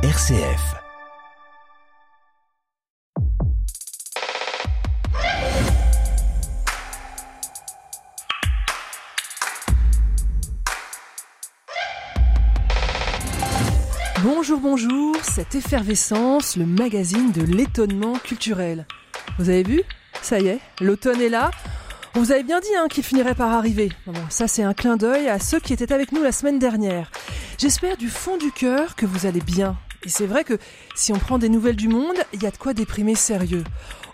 RCF. Bonjour, bonjour, cette effervescence, le magazine de l'étonnement culturel. Vous avez vu? Ça y est, l'automne est là. On vous avait bien dit hein, qu'il finirait par arriver. Ça c'est un clin d'œil à ceux qui étaient avec nous la semaine dernière. J'espère du fond du cœur que vous allez bien. Et c'est vrai que si on prend des nouvelles du monde, il y a de quoi déprimer sérieux.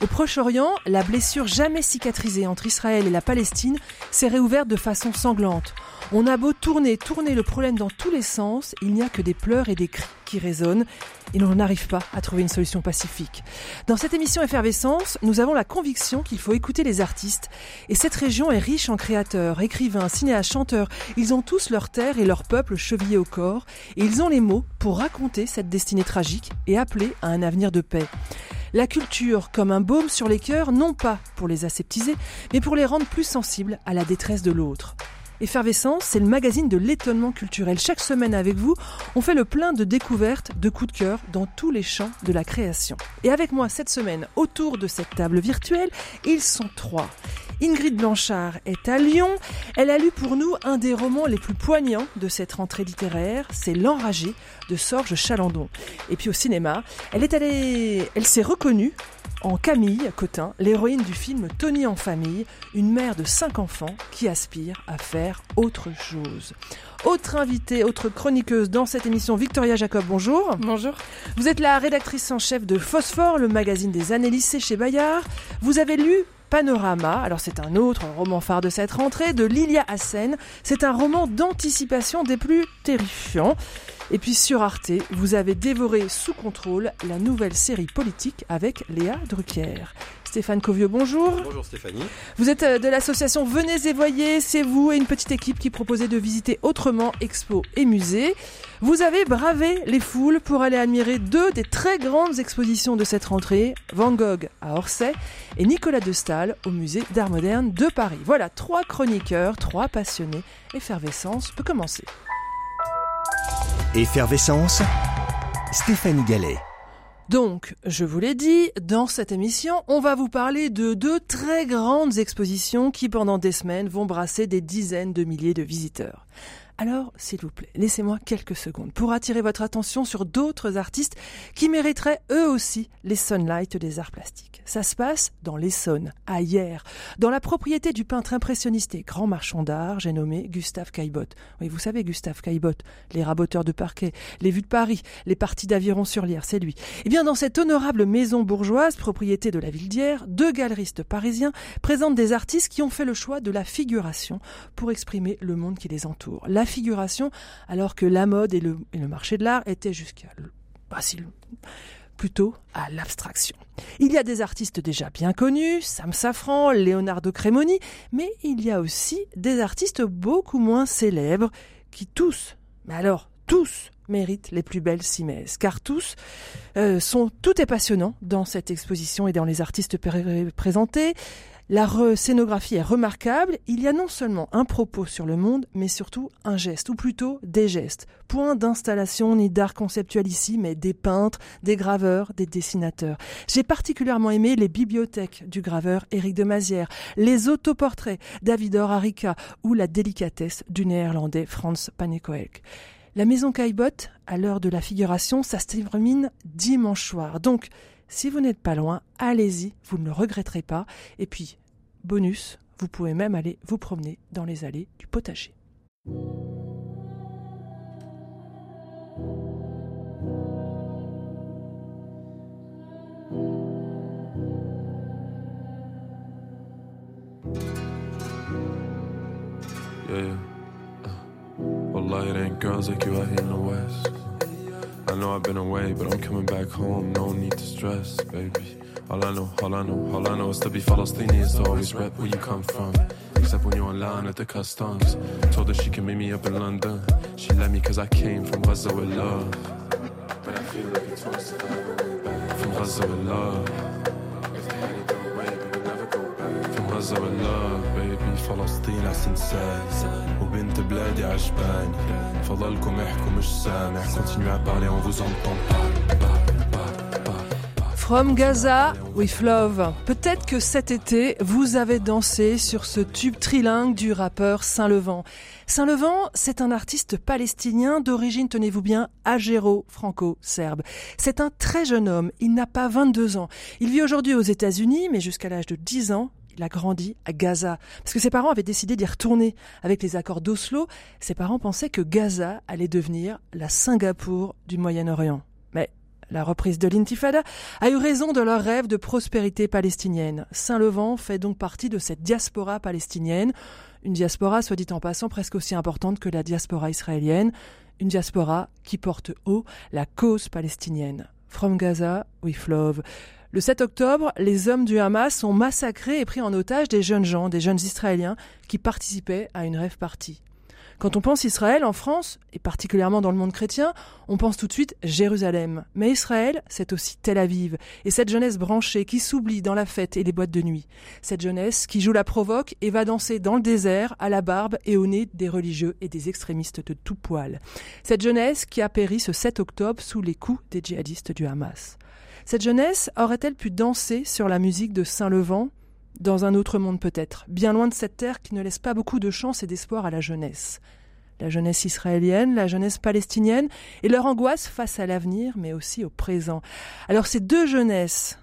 Au Proche-Orient, la blessure jamais cicatrisée entre Israël et la Palestine s'est réouverte de façon sanglante. On a beau tourner, tourner le problème dans tous les sens, il n'y a que des pleurs et des cris qui résonnent et l'on n'arrive pas à trouver une solution pacifique. Dans cette émission Effervescence, nous avons la conviction qu'il faut écouter les artistes et cette région est riche en créateurs, écrivains, cinéastes, chanteurs. Ils ont tous leur terre et leur peuple chevillés au corps et ils ont les mots pour raconter cette destinée tragique et appeler à un avenir de paix. La culture comme un baume sur les cœurs, non pas pour les aseptiser, mais pour les rendre plus sensibles à la détresse de l'autre. Effervescence, c'est le magazine de l'étonnement culturel. Chaque semaine avec vous, on fait le plein de découvertes, de coups de cœur dans tous les champs de la création. Et avec moi cette semaine, autour de cette table virtuelle, ils sont trois. Ingrid Blanchard est à Lyon. Elle a lu pour nous un des romans les plus poignants de cette rentrée littéraire, c'est L'Enragé de Sorge Chalandon. Et puis au cinéma, elle est allée, elle s'est reconnue en Camille Cotin, l'héroïne du film Tony en famille, une mère de cinq enfants qui aspire à faire autre chose. Autre invitée, autre chroniqueuse dans cette émission, Victoria Jacob, bonjour. Bonjour. Vous êtes la rédactrice en chef de Phosphore, le magazine des années lycées chez Bayard. Vous avez lu Panorama, alors c'est un autre roman phare de cette rentrée, de Lilia Hassen. C'est un roman d'anticipation des plus terrifiants. Et puis sur Arte, vous avez dévoré sous contrôle la nouvelle série politique avec Léa Drucker. Stéphane Covieux, bonjour. Bonjour Stéphanie. Vous êtes euh, de l'association Venez et Voyez, c'est vous et une petite équipe qui proposait de visiter autrement expos et musées. Vous avez bravé les foules pour aller admirer deux des très grandes expositions de cette rentrée, Van Gogh à Orsay et Nicolas de Stahl au musée d'art moderne de Paris. Voilà, trois chroniqueurs, trois passionnés. Effervescence peut commencer. Effervescence, Stéphanie Gallet. Donc, je vous l'ai dit, dans cette émission, on va vous parler de deux très grandes expositions qui, pendant des semaines, vont brasser des dizaines de milliers de visiteurs. Alors, s'il vous plaît, laissez-moi quelques secondes pour attirer votre attention sur d'autres artistes qui mériteraient eux aussi les sunlights des arts plastiques. Ça se passe dans l'Essonne, à Hier, dans la propriété du peintre impressionniste et grand marchand d'art, j'ai nommé Gustave Caillebotte. Oui, vous savez Gustave Caillebotte, les raboteurs de parquet, les vues de Paris, les parties d'aviron sur l'Hier, c'est lui. Eh bien, dans cette honorable maison bourgeoise, propriété de la ville d'Hier, deux galeristes parisiens présentent des artistes qui ont fait le choix de la figuration pour exprimer le monde qui les entoure. Figuration, alors que la mode et le, marché de l'art étaient jusqu'à bah, si, plutôt à l'abstraction. Il y a des artistes déjà bien connus, Sam Safran, Leonardo Cremoni, mais il y a aussi des artistes beaucoup moins célèbres qui tous, mais alors tous, méritent les plus belles cimaises, car tous euh, sont tout est passionnant dans cette exposition et dans les artistes présentés. La scénographie est remarquable. Il y a non seulement un propos sur le monde, mais surtout un geste, ou plutôt des gestes. Point d'installation ni d'art conceptuel ici, mais des peintres, des graveurs, des dessinateurs. J'ai particulièrement aimé les bibliothèques du graveur Éric de Mazière, les autoportraits d'Avidor Arica ou la délicatesse du néerlandais Franz Panekoek. La maison Caillebotte, à l'heure de la figuration, ça se termine dimanche soir. Donc, si vous n'êtes pas loin, allez-y, vous ne le regretterez pas. Et puis, bonus, vous pouvez même aller vous promener dans les allées du potager. West. I know I've been away, but I'm coming back home. No need to stress, baby. All I know, all I know, all I know is to be Falastini is to always rep where you come from. Except when you're online at the customs. Told her she can meet me up in London. She let me cause I came from Gaza with love. But I feel like it's once that I From Gaza with love. If they had it their way, we would never go back. From Gaza with love, baby. Falastini, I sincere. وبنت بلادي عجباني فضلكم احكوا مش سامع continuez à parler on vous entend From Gaza with Love. Peut-être que cet été, vous avez dansé sur ce tube trilingue du rappeur Saint-Levant. Saint-Levant, c'est un artiste palestinien d'origine, tenez-vous bien, agéro-franco-serbe. C'est un très jeune homme, il n'a pas 22 ans. Il vit aujourd'hui aux États-Unis, mais jusqu'à l'âge de 10 ans, il a grandi à Gaza. Parce que ses parents avaient décidé d'y retourner. Avec les accords d'Oslo, ses parents pensaient que Gaza allait devenir la Singapour du Moyen-Orient. Mais la reprise de l'intifada a eu raison de leur rêve de prospérité palestinienne. Saint-Levant fait donc partie de cette diaspora palestinienne, une diaspora, soit dit en passant, presque aussi importante que la diaspora israélienne, une diaspora qui porte haut la cause palestinienne. From Gaza with love. Le 7 octobre, les hommes du Hamas ont massacré et pris en otage des jeunes gens, des jeunes Israéliens qui participaient à une rêve partie. Quand on pense Israël en France, et particulièrement dans le monde chrétien, on pense tout de suite Jérusalem. Mais Israël, c'est aussi Tel Aviv, et cette jeunesse branchée qui s'oublie dans la fête et les boîtes de nuit. Cette jeunesse qui joue la provoque et va danser dans le désert, à la barbe et au nez des religieux et des extrémistes de tout poil. Cette jeunesse qui a péri ce 7 octobre sous les coups des djihadistes du Hamas. Cette jeunesse aurait-elle pu danser sur la musique de Saint-Levant dans un autre monde peut-être, bien loin de cette terre qui ne laisse pas beaucoup de chance et d'espoir à la jeunesse? La jeunesse israélienne, la jeunesse palestinienne, et leur angoisse face à l'avenir, mais aussi au présent. Alors ces deux jeunesses,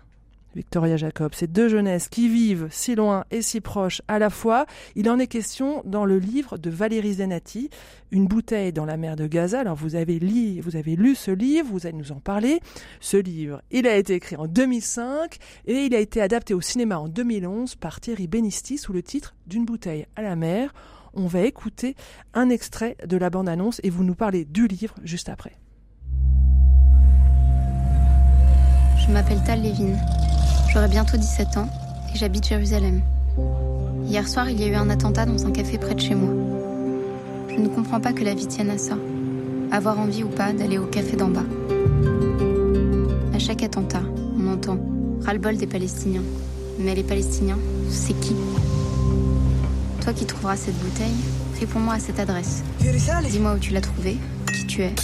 Victoria Jacob, ces deux jeunesses qui vivent si loin et si proches à la fois, il en est question dans le livre de Valérie Zenati, Une bouteille dans la mer de Gaza. Alors vous avez, lu, vous avez lu ce livre, vous allez nous en parler. Ce livre, il a été écrit en 2005 et il a été adapté au cinéma en 2011 par Thierry Benisti sous le titre D'une bouteille à la mer. On va écouter un extrait de la bande-annonce et vous nous parlez du livre juste après. Je m'appelle Tal Levin. J'aurai bientôt 17 ans et j'habite Jérusalem. Hier soir, il y a eu un attentat dans un café près de chez moi. Je ne comprends pas que la vie tienne à ça. Avoir envie ou pas d'aller au café d'en bas. À chaque attentat, on entend ras-le-bol des Palestiniens. Mais les Palestiniens, c'est qui? Toi qui trouveras cette bouteille, réponds-moi à cette adresse. Dis-moi où tu l'as trouvée, qui tu es.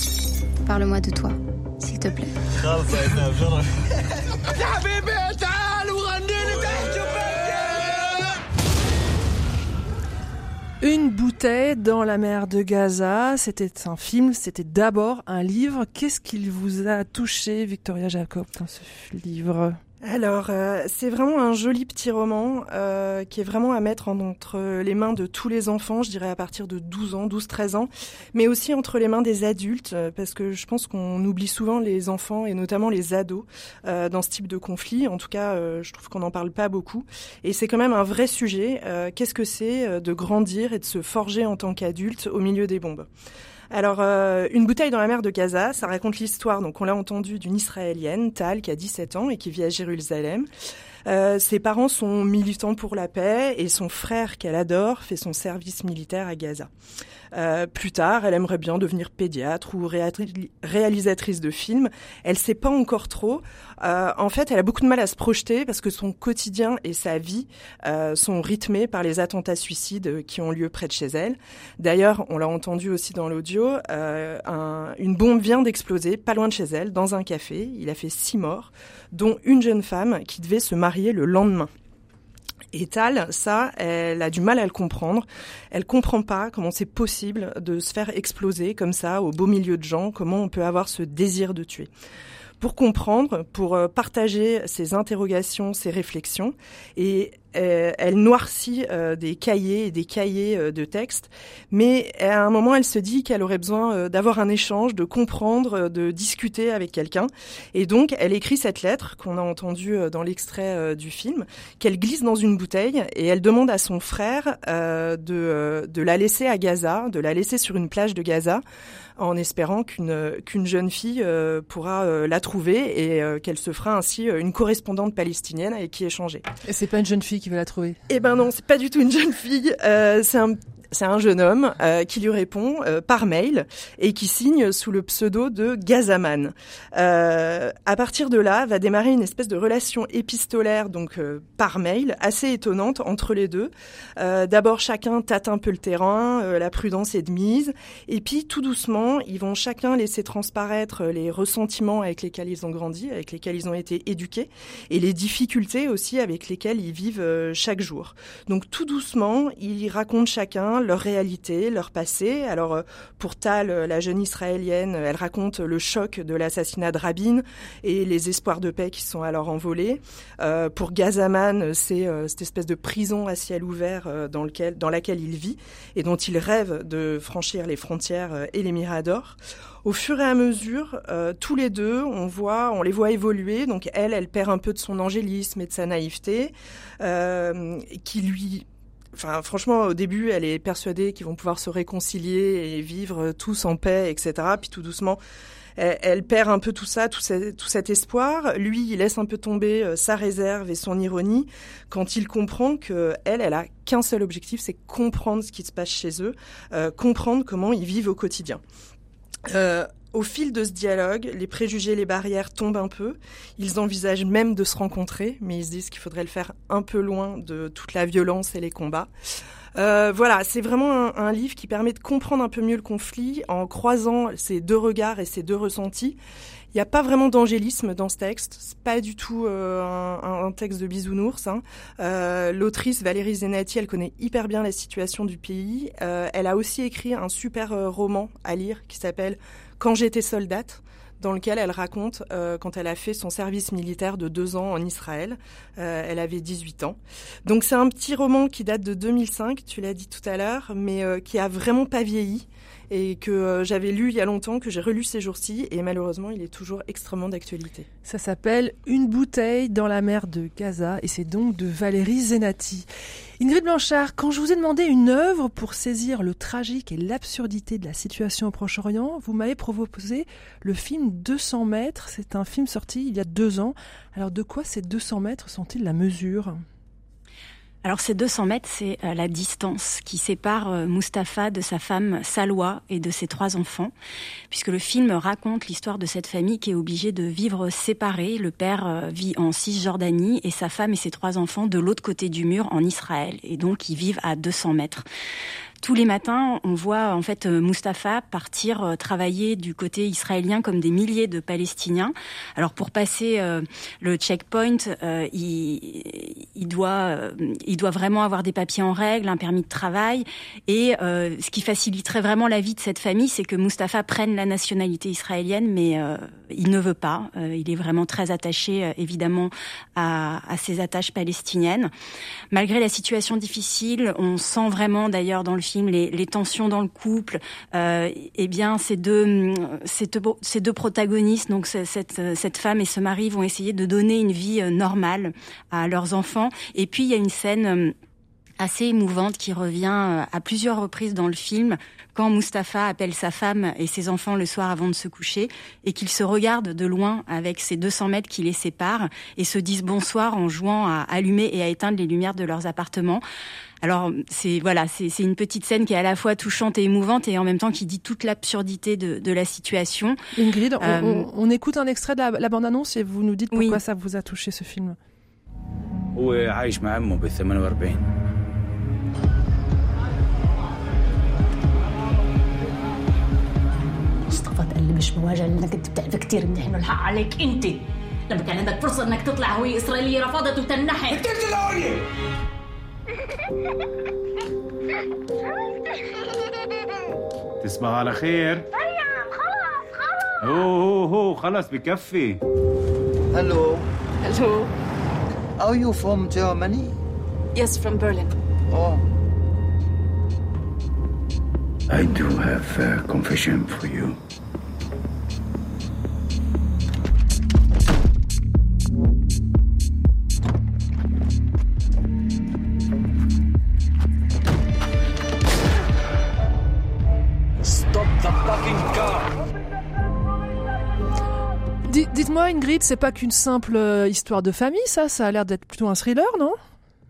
Parle-moi de toi, s'il te plaît. Une bouteille dans la mer de Gaza, c'était un film, c'était d'abord un livre. Qu'est-ce qu'il vous a touché, Victoria Jacob, dans ce livre? Alors, euh, c'est vraiment un joli petit roman euh, qui est vraiment à mettre entre les mains de tous les enfants, je dirais à partir de 12 ans, 12-13 ans, mais aussi entre les mains des adultes, euh, parce que je pense qu'on oublie souvent les enfants et notamment les ados dans ce type de conflit. En tout cas, je trouve qu'on n'en parle pas beaucoup. Et c'est quand même un vrai sujet. Qu'est-ce que c'est de grandir et de se forger en tant qu'adulte au milieu des bombes? Alors, euh, Une bouteille dans la mer de Gaza, ça raconte l'histoire, donc on l'a entendu, d'une Israélienne, Tal, qui a 17 ans et qui vit à Jérusalem. Euh, ses parents sont militants pour la paix et son frère, qu'elle adore, fait son service militaire à Gaza. Euh, plus tard, elle aimerait bien devenir pédiatre ou réalisatrice de films. Elle sait pas encore trop. Euh, en fait, elle a beaucoup de mal à se projeter parce que son quotidien et sa vie euh, sont rythmés par les attentats suicides qui ont lieu près de chez elle. D'ailleurs, on l'a entendu aussi dans l'audio, euh, un, une bombe vient d'exploser pas loin de chez elle, dans un café. Il a fait six morts, dont une jeune femme qui devait se marier le lendemain. Et Tal, ça, elle a du mal à le comprendre. Elle comprend pas comment c'est possible de se faire exploser comme ça au beau milieu de gens, comment on peut avoir ce désir de tuer pour comprendre, pour euh, partager ses interrogations, ses réflexions. Et euh, elle noircit euh, des cahiers et des cahiers de textes, mais à un moment, elle se dit qu'elle aurait besoin d'avoir un échange, de comprendre, de discuter avec quelqu'un. Et donc, elle écrit cette lettre qu'on a entendue dans l'extrait du film, qu'elle glisse dans une bouteille et elle demande à son frère de, de la laisser à Gaza, de la laisser sur une plage de Gaza en espérant qu'une qu'une jeune fille euh, pourra euh, la trouver et euh, qu'elle se fera ainsi une correspondante palestinienne avec qui échanger. Et c'est pas une jeune fille qui va la trouver? Eh ben non, c'est pas du tout une jeune fille. c'est un c'est un jeune homme euh, qui lui répond euh, par mail et qui signe sous le pseudo de Gazaman. Euh, à partir de là, va démarrer une espèce de relation épistolaire, donc par mail, assez étonnante entre les deux. D'abord, chacun tâte un peu le terrain, la prudence est de mise, et puis tout doucement, ils vont chacun laisser transparaître les ressentiments avec lesquels ils ont grandi, avec lesquels ils ont été éduqués, et les difficultés aussi avec lesquelles ils vivent chaque jour. Donc tout doucement, ils racontent chacun leur réalité, leur passé. Alors euh, pour Tal, euh, la jeune israélienne, elle raconte le choc de l'assassinat de Rabin et les espoirs de paix qui sont alors envolés. Euh, pour Gazaman, c'est cette espèce de prison à ciel ouvert dans, laquelle il vit et dont il rêve de franchir les frontières et les miradors au fur et à mesure, tous les deux, on les voit évoluer. Donc elle, elle perd un peu de son angélisme et de sa naïveté, qui lui Franchement, au début, elle est persuadée qu'ils vont pouvoir se réconcilier et vivre tous en paix, etc. Puis tout doucement, elle, perd un peu tout ça, tout, cet espoir. Lui, il laisse un peu tomber euh, sa réserve et son ironie quand il comprend que elle, elle a qu'un seul objectif, c'est comprendre ce qui se passe chez eux, euh, comprendre comment ils vivent au quotidien. Euh, au fil de ce dialogue, les préjugés, les barrières tombent un peu. Ils envisagent même de se rencontrer, mais ils se disent qu'il faudrait le faire un peu loin de toute la violence et les combats. Euh, voilà, c'est vraiment un, livre qui permet de comprendre un peu mieux le conflit en croisant ces deux regards et ces deux ressentis. Il n'y a pas vraiment d'angélisme dans ce texte. C'est pas du tout euh, un, texte de bisounours. Hein. Euh, L'autrice Valérie Zenati, elle connaît hyper bien la situation du pays. Elle a aussi écrit un super roman à lire qui s'appelle quand j'étais soldate, dans lequel elle raconte euh, quand elle a fait son service militaire de deux ans en Israël. Euh, elle avait 18 ans. Donc c'est un petit roman qui date de 2005, tu l'as dit tout à l'heure, mais euh, qui a vraiment pas vieilli et que euh, j'avais lu il y a longtemps, que j'ai relu ces jours-ci, et malheureusement, il est toujours extrêmement d'actualité. Ça s'appelle Une bouteille dans la mer de Gaza, et c'est donc de Valérie Zenati. Ingrid Blanchard, quand je vous ai demandé une œuvre pour saisir le tragique et l'absurdité de la situation au Proche-Orient, vous m'avez proposé le film 200 mètres. C'est un film sorti il y a deux ans. Alors de quoi ces 200 mètres sont-ils la mesure? Alors ces 200 mètres, c'est euh, la distance qui sépare euh, Mustapha de sa femme Salwa et de ses trois enfants, puisque le film raconte l'histoire de cette famille qui est obligée de vivre séparée. Le père euh, vit en Cisjordanie et sa femme et ses trois enfants de l'autre côté du mur en Israël, et donc ils vivent à 200 mètres tous les matins, on voit en fait euh, Mustapha partir euh, travailler du côté israélien comme des milliers de Palestiniens. Alors pour passer euh, le checkpoint, il, doit vraiment avoir des papiers en règle, un permis de travail. Et ce qui faciliterait vraiment la vie de cette famille, c'est que Mustapha prenne la nationalité israélienne, mais il ne veut pas. il est vraiment très attaché, évidemment, à, à ses attaches palestiniennes. Malgré la situation difficile, on sent vraiment d'ailleurs dans le film, les, tensions dans le couple, euh, eh bien ces deux, ces deux, ces deux protagonistes, donc cette, cette femme et ce mari, vont essayer de donner une vie euh, normale à leurs enfants. Et puis il y a une scène assez émouvante qui revient euh, à plusieurs reprises dans le film quand Mustapha appelle sa femme et ses enfants le soir avant de se coucher et qu'ils se regardent de loin avec ces 200 mètres qui les séparent et se disent bonsoir en jouant à allumer et à éteindre les lumières de leurs appartements. Alors c'est voilà, c'est une petite scène qui est à la fois touchante et émouvante et en même temps qui dit toute l'absurdité de, de, la situation. Ingrid, on, euh, on, écoute un extrait de la, bande-annonce et vous nous dites pourquoi ça vous a touché ce film. مصطفى قال لي مش مواجهه لأنك أنت بتعرف كثير منيح انه الحق عليك أنت. لما كان عندك فرصة إنك تطلع هوية إسرائيلية رفضت وتنحت. قتلت الهويه تصبح على خير؟ مريم خلاص خلاص. هو هو هو خلص بكفي. هلو هلو Are you from Germany? Yes, from Berlin. Oh. I do have a confession for you. Dites-moi, Ingrid, c'est pas qu'une simple euh, histoire de famille, ça? Ça a l'air d'être plutôt un thriller, non?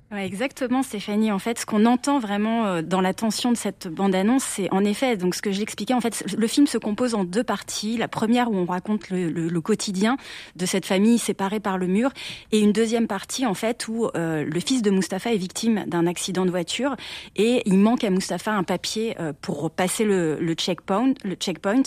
Ouais, exactement, Stéphanie. En fait, ce qu'on entend vraiment euh, dans la tension de cette bande-annonce, c'est en effet, donc ce que j'expliquais, en fait, le film se compose en deux parties. La première où on raconte le, le, quotidien de cette famille séparée par le mur, et une deuxième partie, en fait, où euh, le fils de Mustapha est victime d'un accident de voiture et il manque à Mustapha un papier euh, pour passer le, le checkpoint, le checkpoint,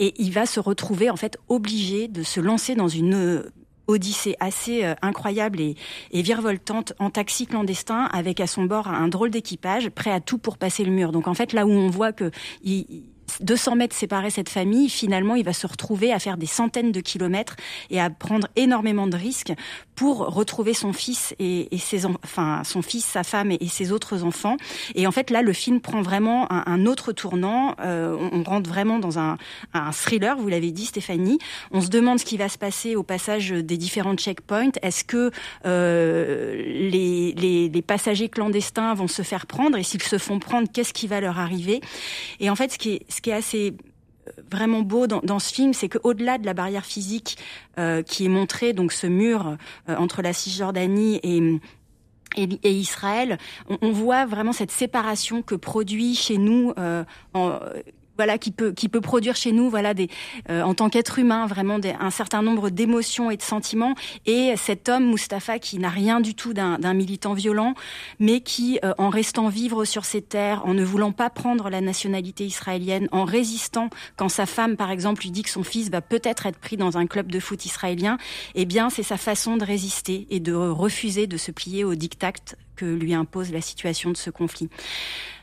et il va se retrouver en fait obligé de se lancer dans une odyssée assez euh, incroyable et, et, virevoltante en taxi clandestin avec à son bord un drôle d'équipage prêt à tout pour passer le mur. Donc en fait là où on voit que il, 200 mètres séparés cette famille, finalement, il va se retrouver à faire des centaines de kilomètres et à prendre énormément de risques pour retrouver son fils et, ses enfin son fils, sa femme et, ses autres enfants. Et en fait, là, le film prend vraiment un, autre tournant. Euh, on, rentre vraiment dans un, un thriller. Vous l'avez dit, Stéphanie. On se demande ce qui va se passer au passage des différents checkpoints. Est-ce que euh, les, les, les passagers clandestins vont se faire prendre? Et s'ils se font prendre, qu'est-ce qui va leur arriver? Et en fait, ce qui est ce qui est assez euh, vraiment beau dans, ce film, c'est qu'au-delà de la barrière physique euh, qui est montrée, donc ce mur euh, entre la Cisjordanie et Israël, on, voit vraiment cette séparation que produit chez nous voilà qui peut qui peut produire chez nous voilà des euh, en tant qu'être humain vraiment des, un certain nombre d'émotions et de sentiments et cet homme Mustapha qui n'a rien du tout d'un militant violent mais qui euh, en restant vivre sur ces terres en ne voulant pas prendre la nationalité israélienne en résistant quand sa femme par exemple lui dit que son fils va peut-être être pris dans un club de foot israélien eh bien c'est sa façon de résister et de refuser de se plier au diktat que lui impose la situation de ce conflit.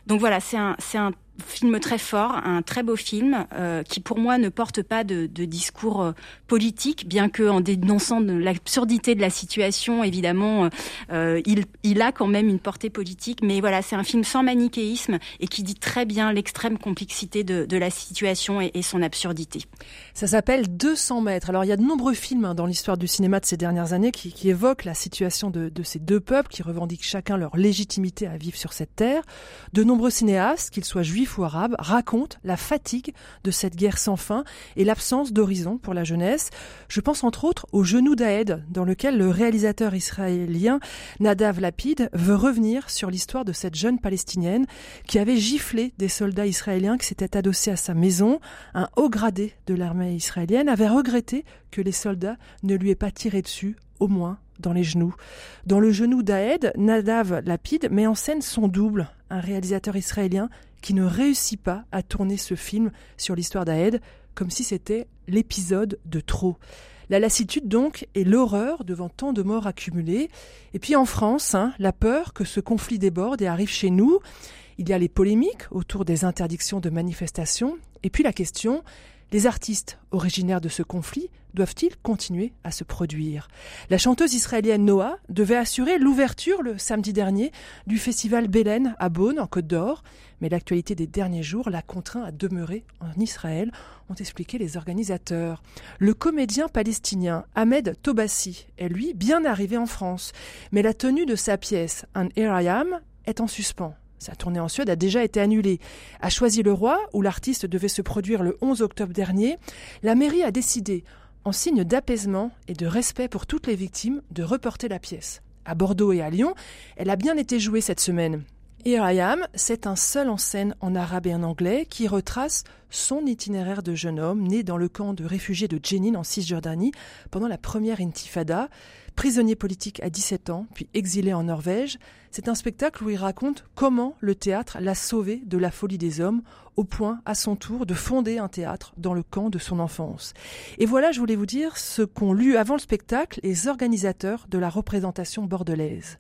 Donc voilà, c'est un, c'est un film très fort, un très beau film euh, qui pour moi ne porte pas de, discours euh, politique, bien que en dénonçant l'absurdité de la situation, évidemment, euh, il, a quand même une portée politique. Mais voilà, c'est un film sans manichéisme et qui dit très bien l'extrême complexité de, la situation et, son absurdité. Ça s'appelle 200 mètres. Alors il y a de nombreux films hein, dans l'histoire du cinéma de ces dernières années qui, qui évoquent la situation de, de, ces deux peuples, qui revendiquent chacun leur légitimité à vivre sur cette terre. De nombreux cinéastes, qu'ils soient juifs ou arabes, racontent la fatigue de cette guerre sans fin et l'absence d'horizon pour la jeunesse. Je pense entre autres au Genou d'Aed, dans lequel le réalisateur israélien Nadav Lapid veut revenir sur l'histoire de cette jeune palestinienne qui avait giflé des soldats israéliens qui s'étaient adossés à sa maison. Un haut gradé de l'armée israélienne avait regretté que les soldats ne lui aient pas tiré dessus, au moins dans les genoux. Dans le genou d'Aed, Nadav Lapid met en scène son double, un réalisateur israélien qui ne réussit pas à tourner ce film sur l'histoire d'Aed comme si c'était l'épisode de trop. La lassitude donc et l'horreur devant tant de morts accumulées. Et puis en France, hein, la peur que ce conflit déborde et arrive chez nous. Il y a les polémiques autour des interdictions de manifestations. Et puis la question, les artistes originaires de ce conflit doivent-ils continuer à se produire? La chanteuse israélienne Noah devait assurer l'ouverture le samedi dernier du festival Belen à Beaune, en Côte d'Or, mais l'actualité des derniers jours l'a contraint à demeurer en Israël, ont expliqué les organisateurs. Le comédien palestinien Ahmed Tobassi est lui bien arrivé en France, mais la tenue de sa pièce Un Here I Am est en suspens. Sa tournée en Suède a déjà été annulée. À Choisy-le-Roi, où l'artiste devait se produire le 11 octobre dernier, la mairie a décidé, en signe d'apaisement et de respect pour toutes les victimes, de reporter la pièce. À Bordeaux et à Lyon, elle a bien été jouée cette semaine. Here I Am, c'est un seul en scène en arabe et en anglais qui retrace son itinéraire de jeune homme né dans le camp de réfugiés de Jenin en Cisjordanie pendant la première intifada. Prisonnier politique à 17 ans, puis exilé en Norvège, c'est un spectacle où il raconte comment le théâtre l'a sauvé de la folie des hommes, au point, à son tour, de fonder un théâtre dans le camp de son enfance. Et voilà, je voulais vous dire ce qu'ont lu avant le spectacle les organisateurs de la représentation bordelaise.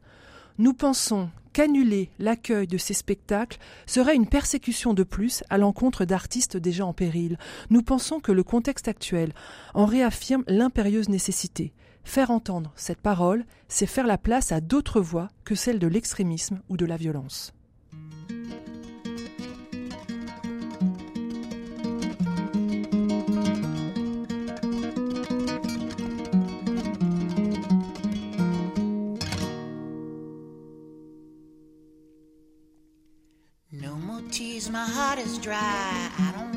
Nous pensons qu'annuler l'accueil de ces spectacles serait une persécution de plus à l'encontre d'artistes déjà en péril. Nous pensons que le contexte actuel en réaffirme l'impérieuse nécessité. Faire entendre cette parole, c'est faire la place à d'autres voix que celle de l'extrémisme ou de la violence.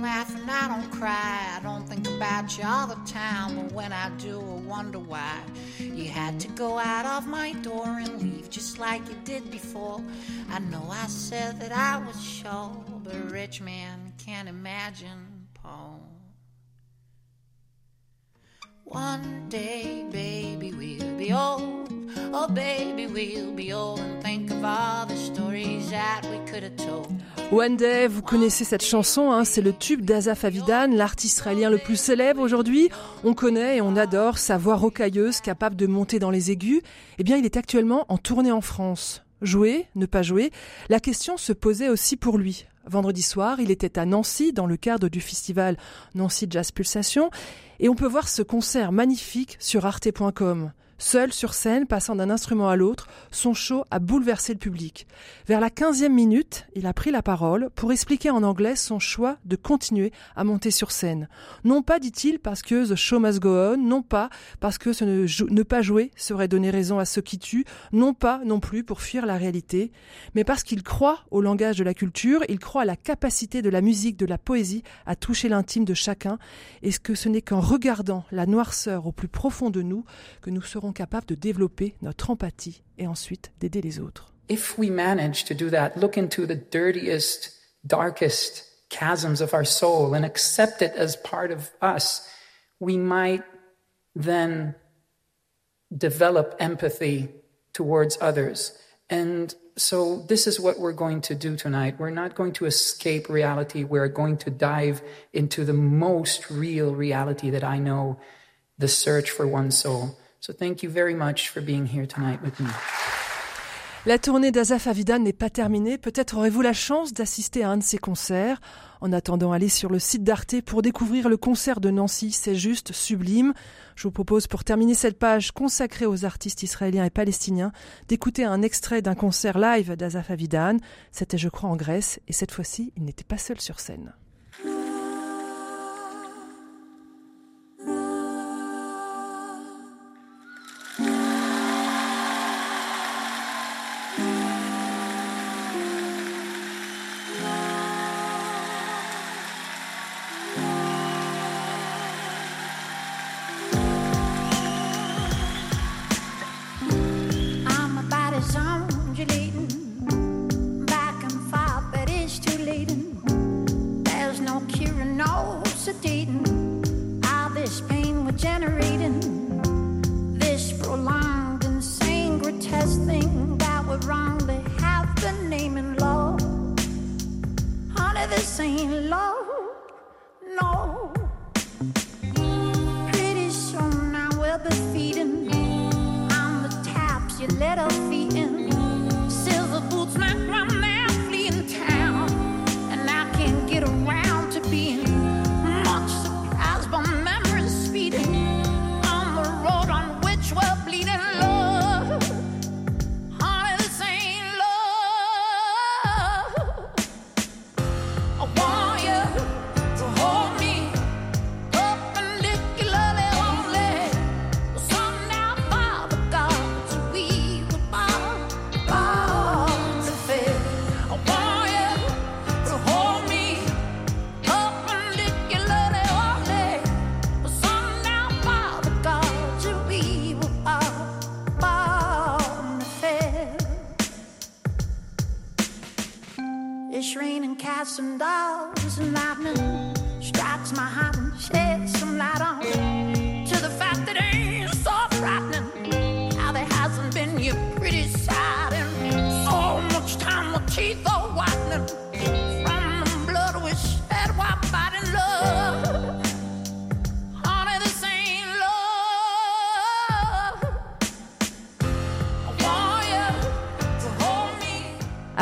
Laugh and I don't cry. I don't think about you all the time, but when I do, I wonder why you had to go out of my door and leave just like you did before. I know I said that I was sure, but a rich man can't imagine Paul. One day, baby, we'll be old. Oh, baby, we'll be old and think of all the stories that we could have told. One Day, vous connaissez cette chanson, hein, c'est le tube d'Azaf Avidan, l'artiste israélien le plus célèbre aujourd'hui. On connaît et on adore sa voix rocailleuse, capable de monter dans les aigus. Eh bien, il est actuellement en tournée en France. Jouer, ne pas jouer, la question se posait aussi pour lui. Vendredi soir, il était à Nancy dans le cadre du festival Nancy Jazz Pulsation et on peut voir ce concert magnifique sur arte.com. Seul sur scène, passant d'un instrument à l'autre, son show a bouleversé le public. Vers la quinzième minute, il a pris la parole pour expliquer en anglais son choix de continuer à monter sur scène. Non pas, dit-il, parce que The Show Must Go On, non pas parce que ce ne, pas jouer serait donner raison à ceux qui tuent, non pas non plus pour fuir la réalité, mais parce qu'il croit au langage de la culture, il croit à la capacité de la musique, de la poésie à toucher l'intime de chacun, et que ce n'est qu'en regardant la noirceur au plus profond de nous que nous serons capables de développer notre empathie et ensuite d'aider les autres. If we manage to do that, look into the dirtiest, darkest chasms of our soul and accept it as part of us, we might then develop empathy towards others. And so this is what we're going to do tonight. We're not going to escape reality. We're going to dive into the most real reality that I know, the search for one's soul. So thank you very much for being here tonight with me. La tournée d'Azaf Avidan n'est pas terminée. Peut-être aurez-vous la chance d'assister à un de ses concerts. En attendant, allez sur le site d'Arte pour découvrir le concert de Nancy. C'est juste sublime. Je vous propose, pour terminer cette page consacrée aux artistes israéliens et palestiniens, d'écouter un extrait d'un concert live d'Azaf Avidan. C'était, je crois, en Grèce. Et cette fois-ci, il n'était pas seul sur scène.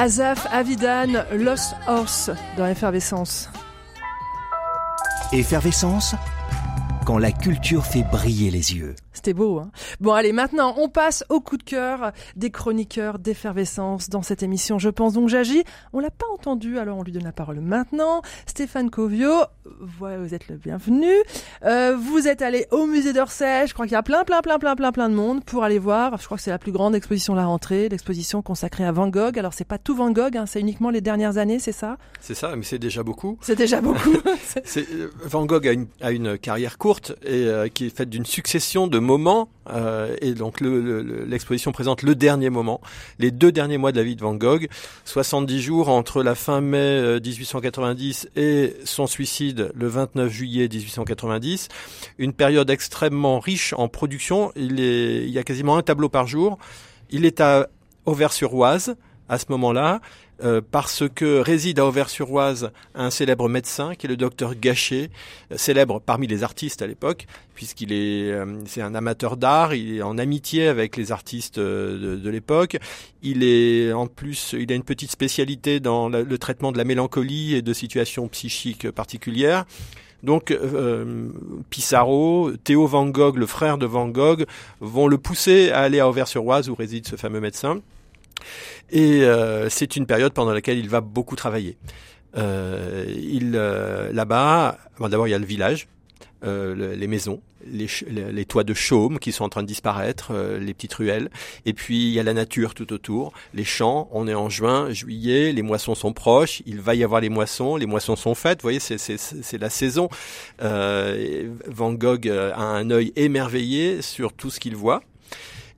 Azaf Avidan, Lost Horse dans Effervescence. Effervescence quand la culture fait briller les yeux. C'était beau, hein Bon, allez, maintenant, on passe au coup de cœur des chroniqueurs d'effervescence dans cette émission. Je pense donc j'agis. On l'a pas entendu, alors on lui donne la parole maintenant. Stéphane Covio, voilà, vous êtes le bienvenu. Euh, vous êtes allé au musée d'Orsay. Je crois qu'il y a plein, plein, plein, plein, plein, plein de monde pour aller voir. Je crois que c'est la plus grande exposition de la rentrée, l'exposition consacrée à Van Gogh. Alors, c'est pas tout Van Gogh, hein, c'est uniquement les dernières années, c'est ça? C'est ça, mais c'est déjà beaucoup. C'est déjà beaucoup. euh, Van Gogh a une, a une carrière courte et euh, qui est faite d'une succession de moments. Euh, et donc l'exposition le, présente le dernier moment, les deux derniers mois de la vie de Van Gogh, 70 jours entre la fin mai 1890 et son suicide le 29 juillet 1890. Une période extrêmement riche en production. Il, il y a quasiment un tableau par jour. Il est à Auvers-sur-Oise à ce moment-là. Euh, parce que réside à Auvers-sur-Oise un célèbre médecin qui est le docteur Gachet, euh, célèbre parmi les artistes à l'époque, puisqu'il est euh, c'est un amateur d'art, il est en amitié avec les artistes de, de l'époque. Il est en plus, il a une petite spécialité dans le traitement de la mélancolie et de situations psychiques particulières. Donc euh, Pissarro, Théo Van Gogh, le frère de Van Gogh, vont le pousser à aller à Auvers-sur-Oise où réside ce fameux médecin. Et euh, c'est une période pendant laquelle il va beaucoup travailler. Euh, il euh, là-bas, d'abord il y a le village, les maisons, les, toits de chaume qui sont en train de disparaître, les petites ruelles, et puis il y a la nature tout autour, les champs. On est en juin, juillet, les moissons sont proches. Il va y avoir les moissons, les moissons sont faites. Vous voyez, c'est la saison. Van Gogh a un œil émerveillé sur tout ce qu'il voit.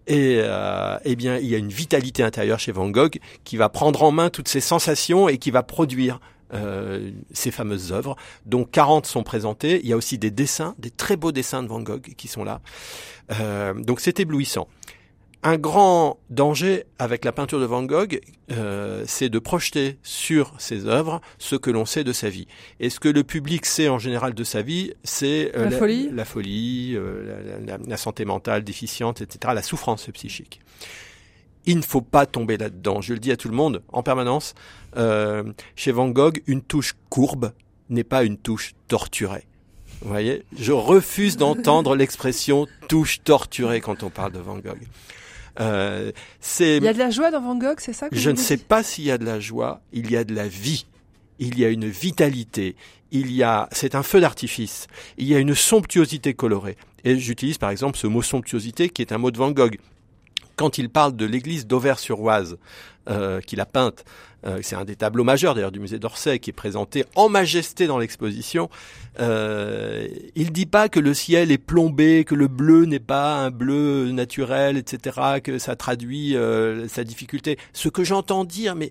Et euh, eh bien, il y a une vitalité intérieure chez Van Gogh qui va prendre en main toutes ces sensations et qui va produire euh, ces fameuses œuvres, dont 40 sont présentées. Il y a aussi des dessins, des très beaux dessins de Van Gogh qui sont là. Euh, donc c'est éblouissant. Un grand danger avec la peinture de Van Gogh, euh, c'est de projeter sur ses œuvres ce que l'on sait de sa vie. Et ce que le public sait en général de sa vie, c'est euh, la, folie, la, folie euh, la, la, santé mentale déficiente, etc., la souffrance psychique. Il ne faut pas tomber là-dedans. Je le dis à tout le monde en permanence. Euh, chez Van Gogh, une touche courbe n'est pas une touche torturée. Vous voyez, je refuse d'entendre l'expression touche torturée quand on parle de Van Gogh. Euh, c'est. Il y a de la joie dans Van Gogh, c'est ça que Je ne sais pas s'il y a de la joie. Il y a de la vie. Il y a une vitalité. Il y a, c'est un feu d'artifice. Il y a une somptuosité colorée. Et j'utilise par exemple ce mot somptuosité qui est un mot de Van Gogh. Quand il parle de l'église d'Auvers-sur-Oise, euh, qu'il a peinte, euh, c'est un des tableaux majeurs d'ailleurs du musée d'Orsay qui est présenté en majesté dans l'exposition. Euh, il dit pas que le ciel est plombé, que le bleu n'est pas un bleu naturel, etc., que ça traduit euh, sa difficulté. Ce que j'entends dire, mais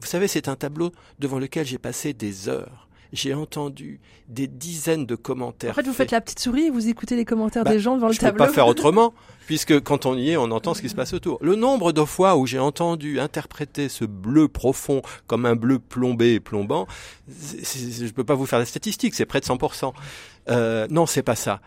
vous savez, c'est un tableau devant lequel j'ai passé des heures j'ai entendu des dizaines de commentaires. En fait, vous faites la petite souris et vous écoutez les commentaires bah, des gens devant le tableau. Je peux pas faire autrement, puisque quand on y est, on entend ce qui se passe autour. Le nombre de fois où j'ai entendu interpréter ce bleu profond comme un bleu plombé et plombant, je peux pas vous faire la statistique, c'est près de 100%. Euh, non, c'est pas ça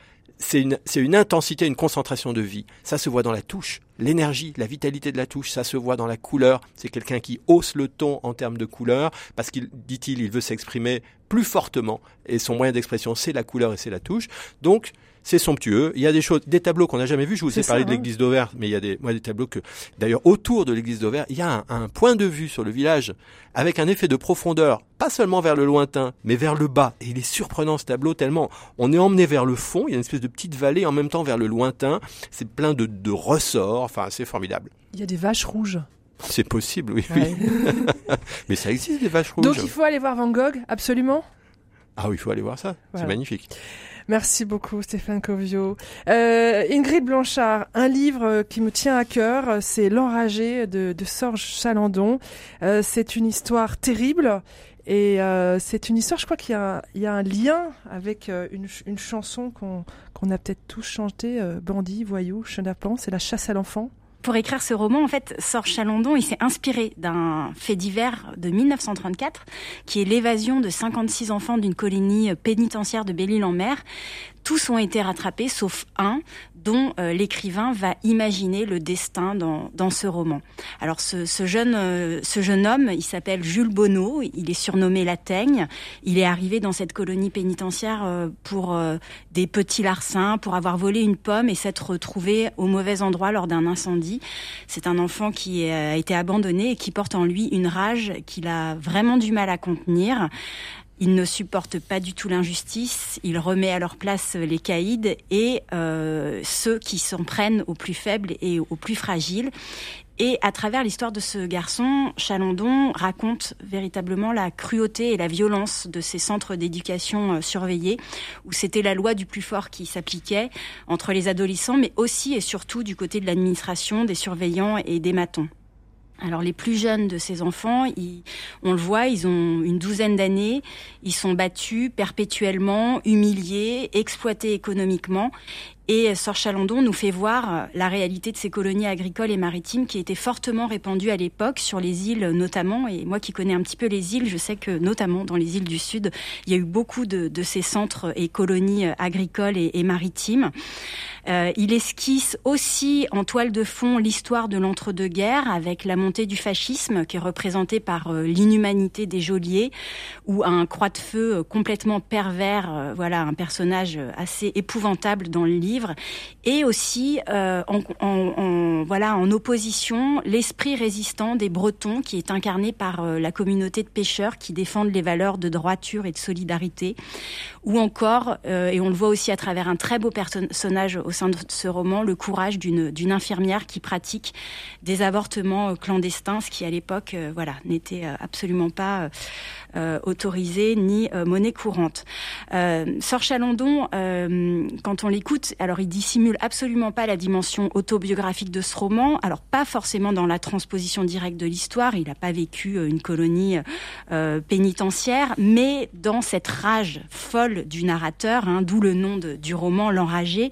c'est une, c'est une intensité, une concentration de vie. Ça se voit dans la touche, l'énergie, la vitalité de la touche, ça se voit dans la couleur. C'est quelqu'un qui hausse le ton en termes de couleur parce qu'il, dit-il, il veut s'exprimer plus fortement et son moyen d'expression, c'est la couleur et c'est la touche. Donc, c'est somptueux. Il y a des choses, des tableaux qu'on n'a jamais vus. Je vous ai parlé de l'église d'Auvers, mais il y a des, moi, des tableaux que, d'ailleurs, autour de l'église d'Auvers, il y a un, point de vue sur le village avec un effet de profondeur, pas seulement vers le lointain, mais vers le bas. Et il est surprenant ce tableau tellement on est emmené vers le fond. Il y a une espèce de petite vallée en même temps vers le lointain. C'est plein de, de ressorts. Enfin, c'est formidable. Il y a des vaches rouges. C'est possible, oui. oui. mais ça existe des vaches rouges. Donc il faut aller voir Van Gogh, absolument? Ah oui, il faut aller voir ça. C'est magnifique. Merci beaucoup Stéphane Covio. Euh, Ingrid Blanchard, un livre qui me tient à cœur, c'est L'enragé de, de Sorge Chalandon. Euh, c'est une histoire terrible et euh, c'est une histoire, je crois qu'il y, y, a un lien avec euh, une, une, chanson qu'on a peut-être tous chanté, euh, Bandit, Voyou, Chenapan, c'est La chasse à l'enfant. Pour écrire ce roman, en fait, Sorge Chalandon, il s'est inspiré d'un fait divers de 1934, qui est l'évasion de 56 enfants d'une colonie pénitentiaire de Belle-Île-en-Mer. Tous ont été rattrapés sauf un dont euh, l'écrivain va imaginer le destin dans, dans ce roman. Alors ce, ce jeune, euh, ce jeune homme, il s'appelle Jules Bonneau, il est surnommé La Teigne, il est arrivé dans cette colonie pénitentiaire euh, pour des petits larcins, pour avoir volé une pomme et s'être retrouvé au mauvais endroit lors d'un incendie. C'est un enfant qui a été abandonné et qui porte en lui une rage qu'il a vraiment du mal à contenir. Il ne supporte pas du tout l'injustice, il remet à leur place les caïds et euh, ceux qui s'en prennent aux plus faibles et aux plus fragiles. Et à travers l'histoire de ce garçon, Chalandon raconte véritablement la cruauté et la violence de ces centres d'éducation euh, surveillés, où c'était la loi du plus fort qui s'appliquait entre les adolescents, mais aussi et surtout du côté de l'administration, des surveillants et des matons. Alors les plus jeunes de ces enfants, on le voit, ils ont une douzaine d'années, ils sont battus perpétuellement, humiliés, exploités économiquement, et Sor Chalandon nous fait voir euh, la réalité de ces colonies agricoles et maritimes qui étaient fortement répandues à l'époque sur les îles notamment. Et moi qui connais un petit peu les îles, je sais que notamment dans les îles du Sud, il y a eu beaucoup de, de ces centres et colonies euh, agricoles et, et maritimes. Euh, il esquisse aussi en toile de fond l'histoire de l'entre-deux-guerres avec la montée du fascisme qui est représentée par euh, l'inhumanité des geôliers ou un croix de feu complètement pervers, voilà un personnage assez épouvantable dans le livre et aussi euh, en, voilà en opposition l'esprit résistant des Bretons qui est incarné par euh, la communauté de pêcheurs qui défendent les valeurs de droiture et de solidarité, ou encore euh, et on le voit aussi à travers un très beau personnage au sein de ce roman, le courage d'une infirmière qui pratique des avortements clandestins, ce qui à l'époque voilà n'était absolument pas autorisé ni monnaie courante. Sœur Chalandon, quand on l'écoute, alors il dissimule absolument pas la dimension autobiographique de ce roman. Alors pas forcément dans la transposition directe de l'histoire. Il n'a pas vécu euh, une colonie euh, pénitentiaire, mais dans cette rage folle du narrateur, hein, d'où le nom du roman, l'enragé.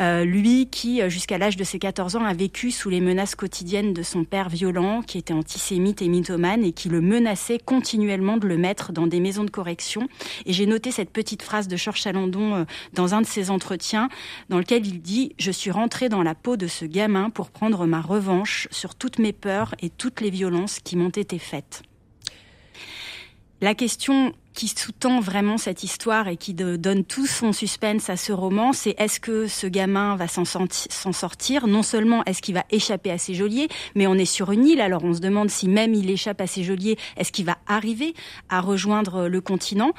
Euh, lui qui, euh, jusqu'à l'âge de ses 14 ans, a vécu sous les menaces quotidiennes de son père violent, qui était antisémite et mythomane, et qui le menaçait continuellement de le mettre dans des maisons de correction. Et j'ai noté cette petite phrase de Georges Chalandon euh, dans un de ses entretiens, dans lequel il dit « Je suis rentré dans la peau de ce gamin pour prendre ma revanche sur toutes mes peurs et toutes les violences qui m'ont été faites. » La question qui sous-tend vraiment cette histoire et qui donne tout son suspense à ce roman, c'est est-ce que ce gamin va s'en sortir? Non seulement est-ce qu'il va échapper à ses geôliers, mais on est sur une île, alors on se demande si même il échappe à ses geôliers, est-ce qu'il va arriver à rejoindre le continent?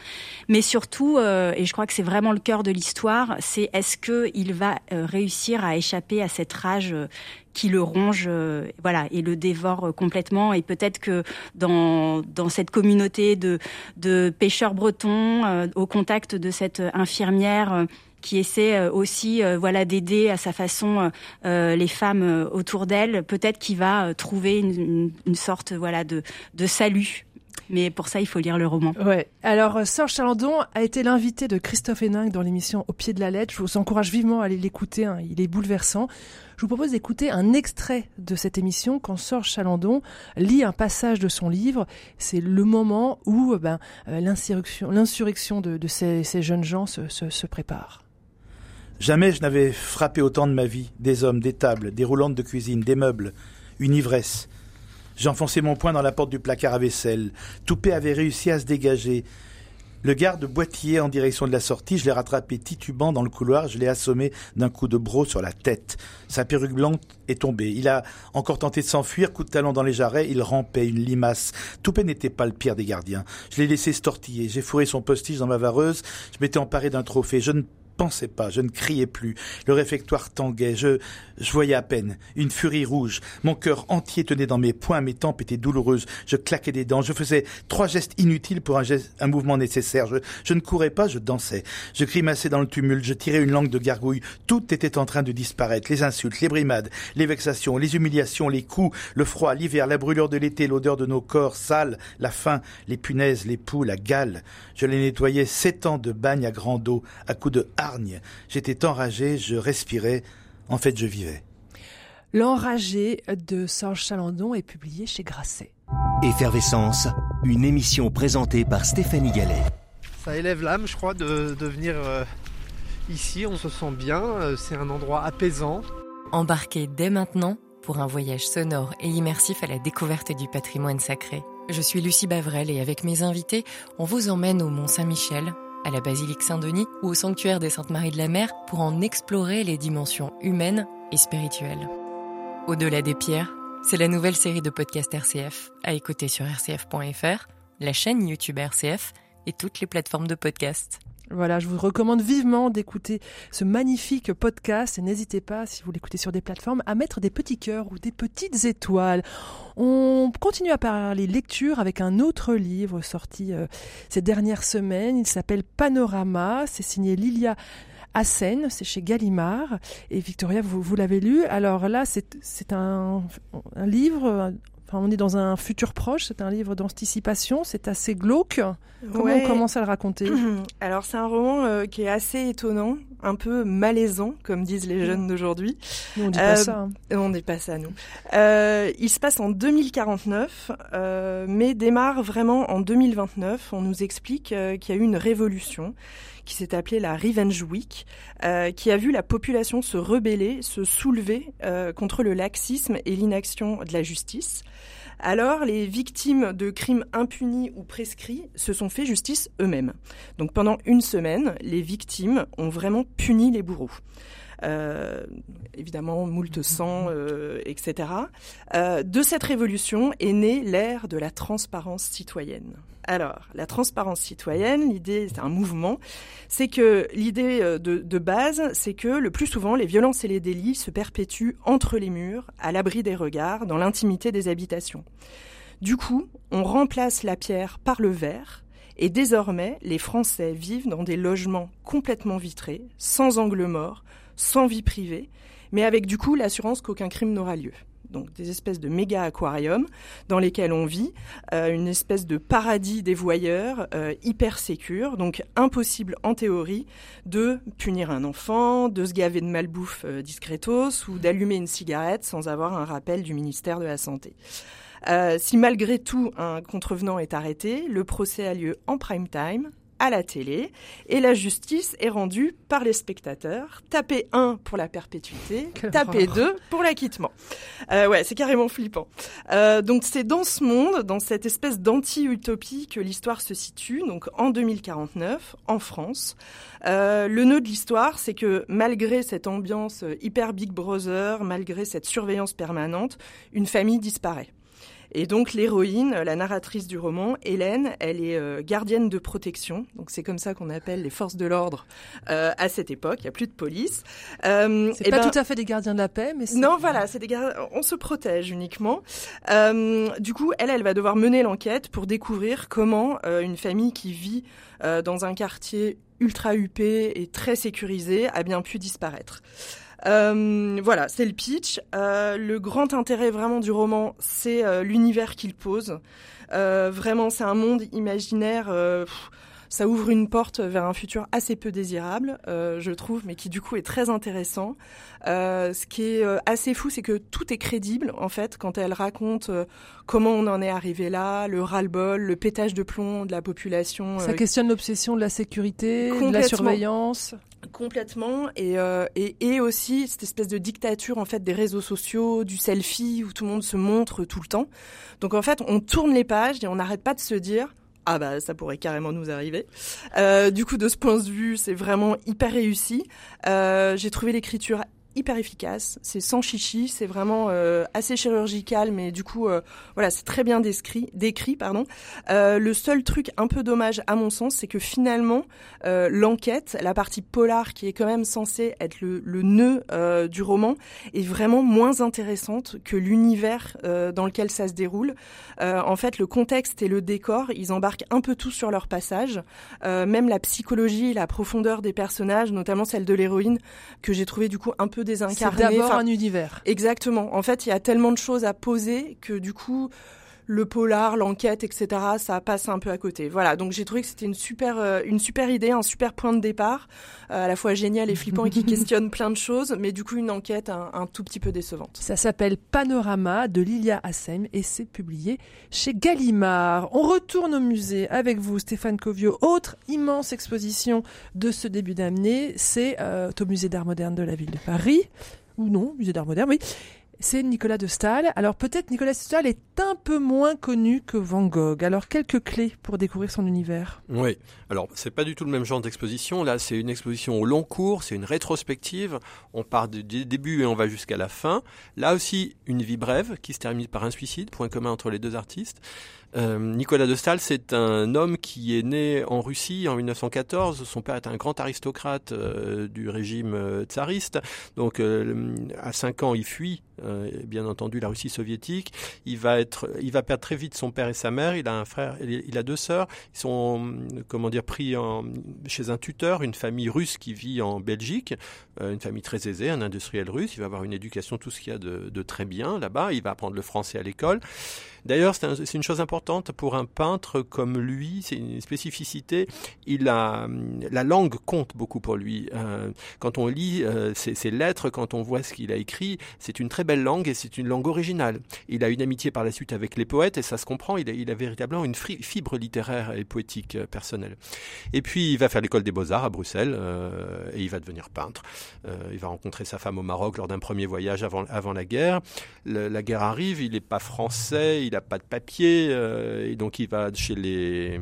Mais surtout, euh, et je crois que c'est vraiment le cœur de l'histoire, c'est est-ce qu'il va euh, réussir à échapper à cette rage euh, qui le ronge, euh, voilà, et le dévore euh, complètement? Et peut-être que dans dans cette communauté de de pêcheurs bretons, euh, au contact de cette infirmière qui essaie aussi voilà d'aider à sa façon les femmes autour d'elle. Peut-être qu'il va trouver une, sorte voilà de salut mais pour ça, il faut lire le roman. Ouais. Alors, Serge Chalandon a été l'invité de Christophe Hénin dans l'émission Au pied de la lettre. Je vous encourage vivement à aller l'écouter. Hein. Il est bouleversant. Je vous propose d'écouter un extrait de cette émission quand Serge Chalandon lit un passage de son livre. C'est le moment où ben, euh, l'insurrection, l'insurrection de, de ces, ces, jeunes gens se, se, se prépare. Jamais je n'avais frappé autant de ma vie. Des hommes, des tables, des roulantes de cuisine, des meubles, une ivresse. J'enfonçais mon poing dans la porte du placard à vaisselle. Toupet avait réussi à se dégager. Le garde boitillait en direction de la sortie, je l'ai rattrapé titubant dans le couloir, je l'ai assommé d'un coup de broc sur la tête. Sa perruque blanche est tombée. Il a encore tenté de s'enfuir, coup de talon dans les jarrets, il rampait, une limace. Toupet n'était pas le pire des gardiens. Je l'ai laissé se tortiller, j'ai fourré son postiche dans ma vareuse, je m'étais emparé d'un trophée. Je ne pensais pas, je ne criais plus. Le réfectoire tanguait, je, je voyais à peine. Une furie rouge. Mon cœur entier tenait dans mes poings, mes tempes étaient douloureuses. Je claquais des dents, je faisais trois gestes inutiles pour un, geste, un mouvement nécessaire. Je, je ne courais pas, je dansais. Je grimaçais dans le tumulte, je tirais une langue de gargouille. Tout était en train de disparaître. Les insultes, les brimades, les vexations, les humiliations, les coups, le froid, l'hiver, la brûlure de l'été, l'odeur de nos corps sales, la faim, les punaises, les poux, la gale. Je les nettoyais sept ans de bagne à grande eau, à coups de J'étais enragé, je respirais, en fait je vivais. L'enragé de Serge Chalandon est publié chez Grasset. Effervescence, une émission présentée par Stéphanie Gallet. Ça élève l'âme, je crois, de devenir euh, Ici, on se sent bien, euh, c'est un endroit apaisant. Embarquez dès maintenant pour un voyage sonore et immersif à la découverte du patrimoine sacré. Je suis Lucie Bavrel et avec mes invités, on vous emmène au Mont Saint-Michel, à la basilique Saint-Denis ou au sanctuaire des Saintes Maries de la Mer pour en explorer les dimensions humaines et spirituelles. Au-delà des pierres, c'est la nouvelle série de podcasts RCF à écouter sur rcf.fr, la chaîne YouTube RCF et toutes les plateformes de podcasts. Voilà, je vous recommande vivement d'écouter ce magnifique podcast et n'hésitez pas, si vous l'écoutez sur des plateformes, à mettre des petits cœurs ou des petites étoiles. On continue à parler lecture avec un autre livre sorti euh, ces dernières semaines. Il s'appelle Panorama. C'est signé Lilia Hassen, c'est chez Gallimard. Et Victoria, vous, l'avez lu. Alors là, c'est un livre on est dans un futur proche, c'est un livre d'anticipation, c'est assez glauque. Comment on commence à le raconter? Alors c'est un roman euh, qui est assez étonnant, un peu malaisant, comme disent les jeunes d'aujourd'hui. on dit pas ça. Hein. On n'est pas ça, nous. Euh, il se passe en 2049, euh, mais démarre vraiment en 2029. On nous explique qu'il y a eu une révolution qui s'est appelée la Revenge Week, qui a vu la population se rebeller, se soulever contre le laxisme et l'inaction de la justice. Alors, les victimes de crimes impunis ou prescrits se sont fait justice eux-mêmes. Donc pendant une semaine, les victimes ont vraiment puni les bourreaux. Euh, évidemment, moult sang, euh, etc. Euh, de cette révolution est née l'ère de la transparence citoyenne. Alors, la transparence citoyenne, l'idée, c'est un mouvement, c'est que l'idée de, de base, c'est que le plus souvent, les violences et les délits se perpétuent entre les murs, à l'abri des regards, dans l'intimité des habitations. Du coup, on remplace la pierre par le verre, et désormais, les Français vivent dans des logements complètement vitrés, sans angle mort, sans vie privée, mais avec du coup l'assurance qu'aucun crime n'aura lieu. Donc des espèces de méga aquariums dans lesquels on vit, euh, une espèce de paradis des voyeurs euh, hyper sécure, donc impossible en théorie de punir un enfant, de se gaver de malbouffe euh, discretos ou d'allumer une cigarette sans avoir un rappel du ministère de la Santé. si malgré tout un contrevenant est arrêté, le procès a lieu en prime time, à la télé et la justice est rendue par les spectateurs. Tapez 1 pour la perpétuité, tapez 2 pour l'acquittement. Euh, ouais, c'est carrément flippant. Euh, donc c'est dans ce monde, dans cette espèce d'anti-utopie que l'histoire se situe, donc en 2049, en France. Euh, le nœud de l'histoire, c'est que malgré cette ambiance hyper Big Brother, malgré cette surveillance permanente, une famille disparaît. Et donc l'héroïne, la narratrice du roman, Hélène, elle est euh, gardienne de protection. Donc c'est comme ça qu'on appelle les forces de l'ordre euh, à cette époque. Il y a plus de police. Euh, c'est pas ben, tout à fait des gardiens de la paix, mais non, voilà, c'est des gardiens. On se protège uniquement. Euh, du coup, elle, elle va devoir mener l'enquête pour découvrir comment une famille qui vit dans un quartier ultra huppé et très sécurisé a bien pu disparaître. Euh, voilà, c'est le pitch. Euh, le grand intérêt vraiment du roman, c'est euh, l'univers qu'il pose. vraiment, c'est un monde imaginaire. ça ouvre une porte vers un futur assez peu désirable, je trouve, mais qui du coup est très intéressant. ce qui est assez fou, c'est que tout est crédible en fait quand elle raconte comment on en est arrivé là, le ras-le-bol, le pétage de plomb de la population. Ça questionne l'obsession de la sécurité, de la surveillance. Complètement euh, et, et, aussi cette espèce de dictature en fait des réseaux sociaux, du selfie où tout le monde se montre tout le temps. Donc en fait on tourne les pages et on n'arrête pas de se dire ah bah ça pourrait carrément nous arriver. Euh, du coup de ce point de vue c'est vraiment hyper réussi. Euh, J'ai trouvé l'écriture hyper efficace. C'est sans chichi, c'est vraiment euh, assez chirurgical, mais du coup, euh, voilà, c'est très bien décrit. décrit pardon. Euh, le seul truc un peu dommage à mon sens, c'est que finalement, l'enquête, la partie polar qui est quand même censée être le, le nœud du roman, est vraiment moins intéressante que l'univers dans lequel ça se déroule. en fait, le contexte et le décor, ils embarquent un peu tout sur leur passage. même la psychologie, la profondeur des personnages, notamment celle de l'héroïne, que j'ai trouvé du coup un peu désincarné. C'est d'abord un univers. Exactement. En fait, il y a tellement de choses à poser que du coup, le polar, l'enquête, etc. Ça passe un peu à côté. Voilà, donc j'ai trouvé que c'était une super, euh, une super idée, un super point de départ, euh, à la fois génial et flippant et qui questionne plein de choses, mais du coup une enquête un, un tout petit peu décevante. Ça s'appelle Panorama de Lilia Hassem et c'est publié chez Gallimard. On retourne au musée avec vous, Stéphane Covio. Autre immense exposition de ce début d'année, c'est euh, au musée d'art moderne de la ville de Paris ou non, musée d'art moderne, oui c'est Nicolas de Stahl. Alors peut-être Nicolas de Stahl est un peu moins connu que Van Gogh. Alors quelques clés pour découvrir son univers. Oui. Alors c'est pas du tout le même genre d'exposition. Là, c'est une exposition au long cours, c'est une rétrospective. On part du début et on va jusqu'à la fin. Là aussi, une vie brève qui se termine par un suicide, point commun entre les deux artistes. Euh, Nicolas de Stahl, c'est un homme qui est né en Russie en 1914. Son père est un grand aristocrate euh, du régime euh, tsariste. Donc, à 5 ans, il fuit, bien entendu, la Russie soviétique. Il va être, il va perdre très vite son père et sa mère. Il a un frère, il a deux sœurs. Ils sont, comment dire, pris en, chez un tuteur, une famille russe qui vit en Belgique, une famille très aisée, un industriel russe. Il va avoir une éducation, tout ce qu'il y a de, de très bien là-bas. Il va apprendre le français à l'école. D'ailleurs, c'est une chose importante pour un peintre comme lui, c'est une spécificité. Il a, la langue compte beaucoup pour lui. Euh, quand on lit euh, ses, lettres, quand on voit ce qu'il a écrit, c'est une très belle langue et c'est une langue originale. Il a une amitié par la suite avec les poètes et ça se comprend. Il a, véritablement une fibre littéraire et poétique euh, personnelle. Et puis, il va faire l'école des beaux-arts à Bruxelles et il va devenir peintre. il va rencontrer sa femme au Maroc lors d'un premier voyage avant la guerre. la guerre arrive, il n'est pas français, il n'a pas de papier, euh, et donc il va chez les,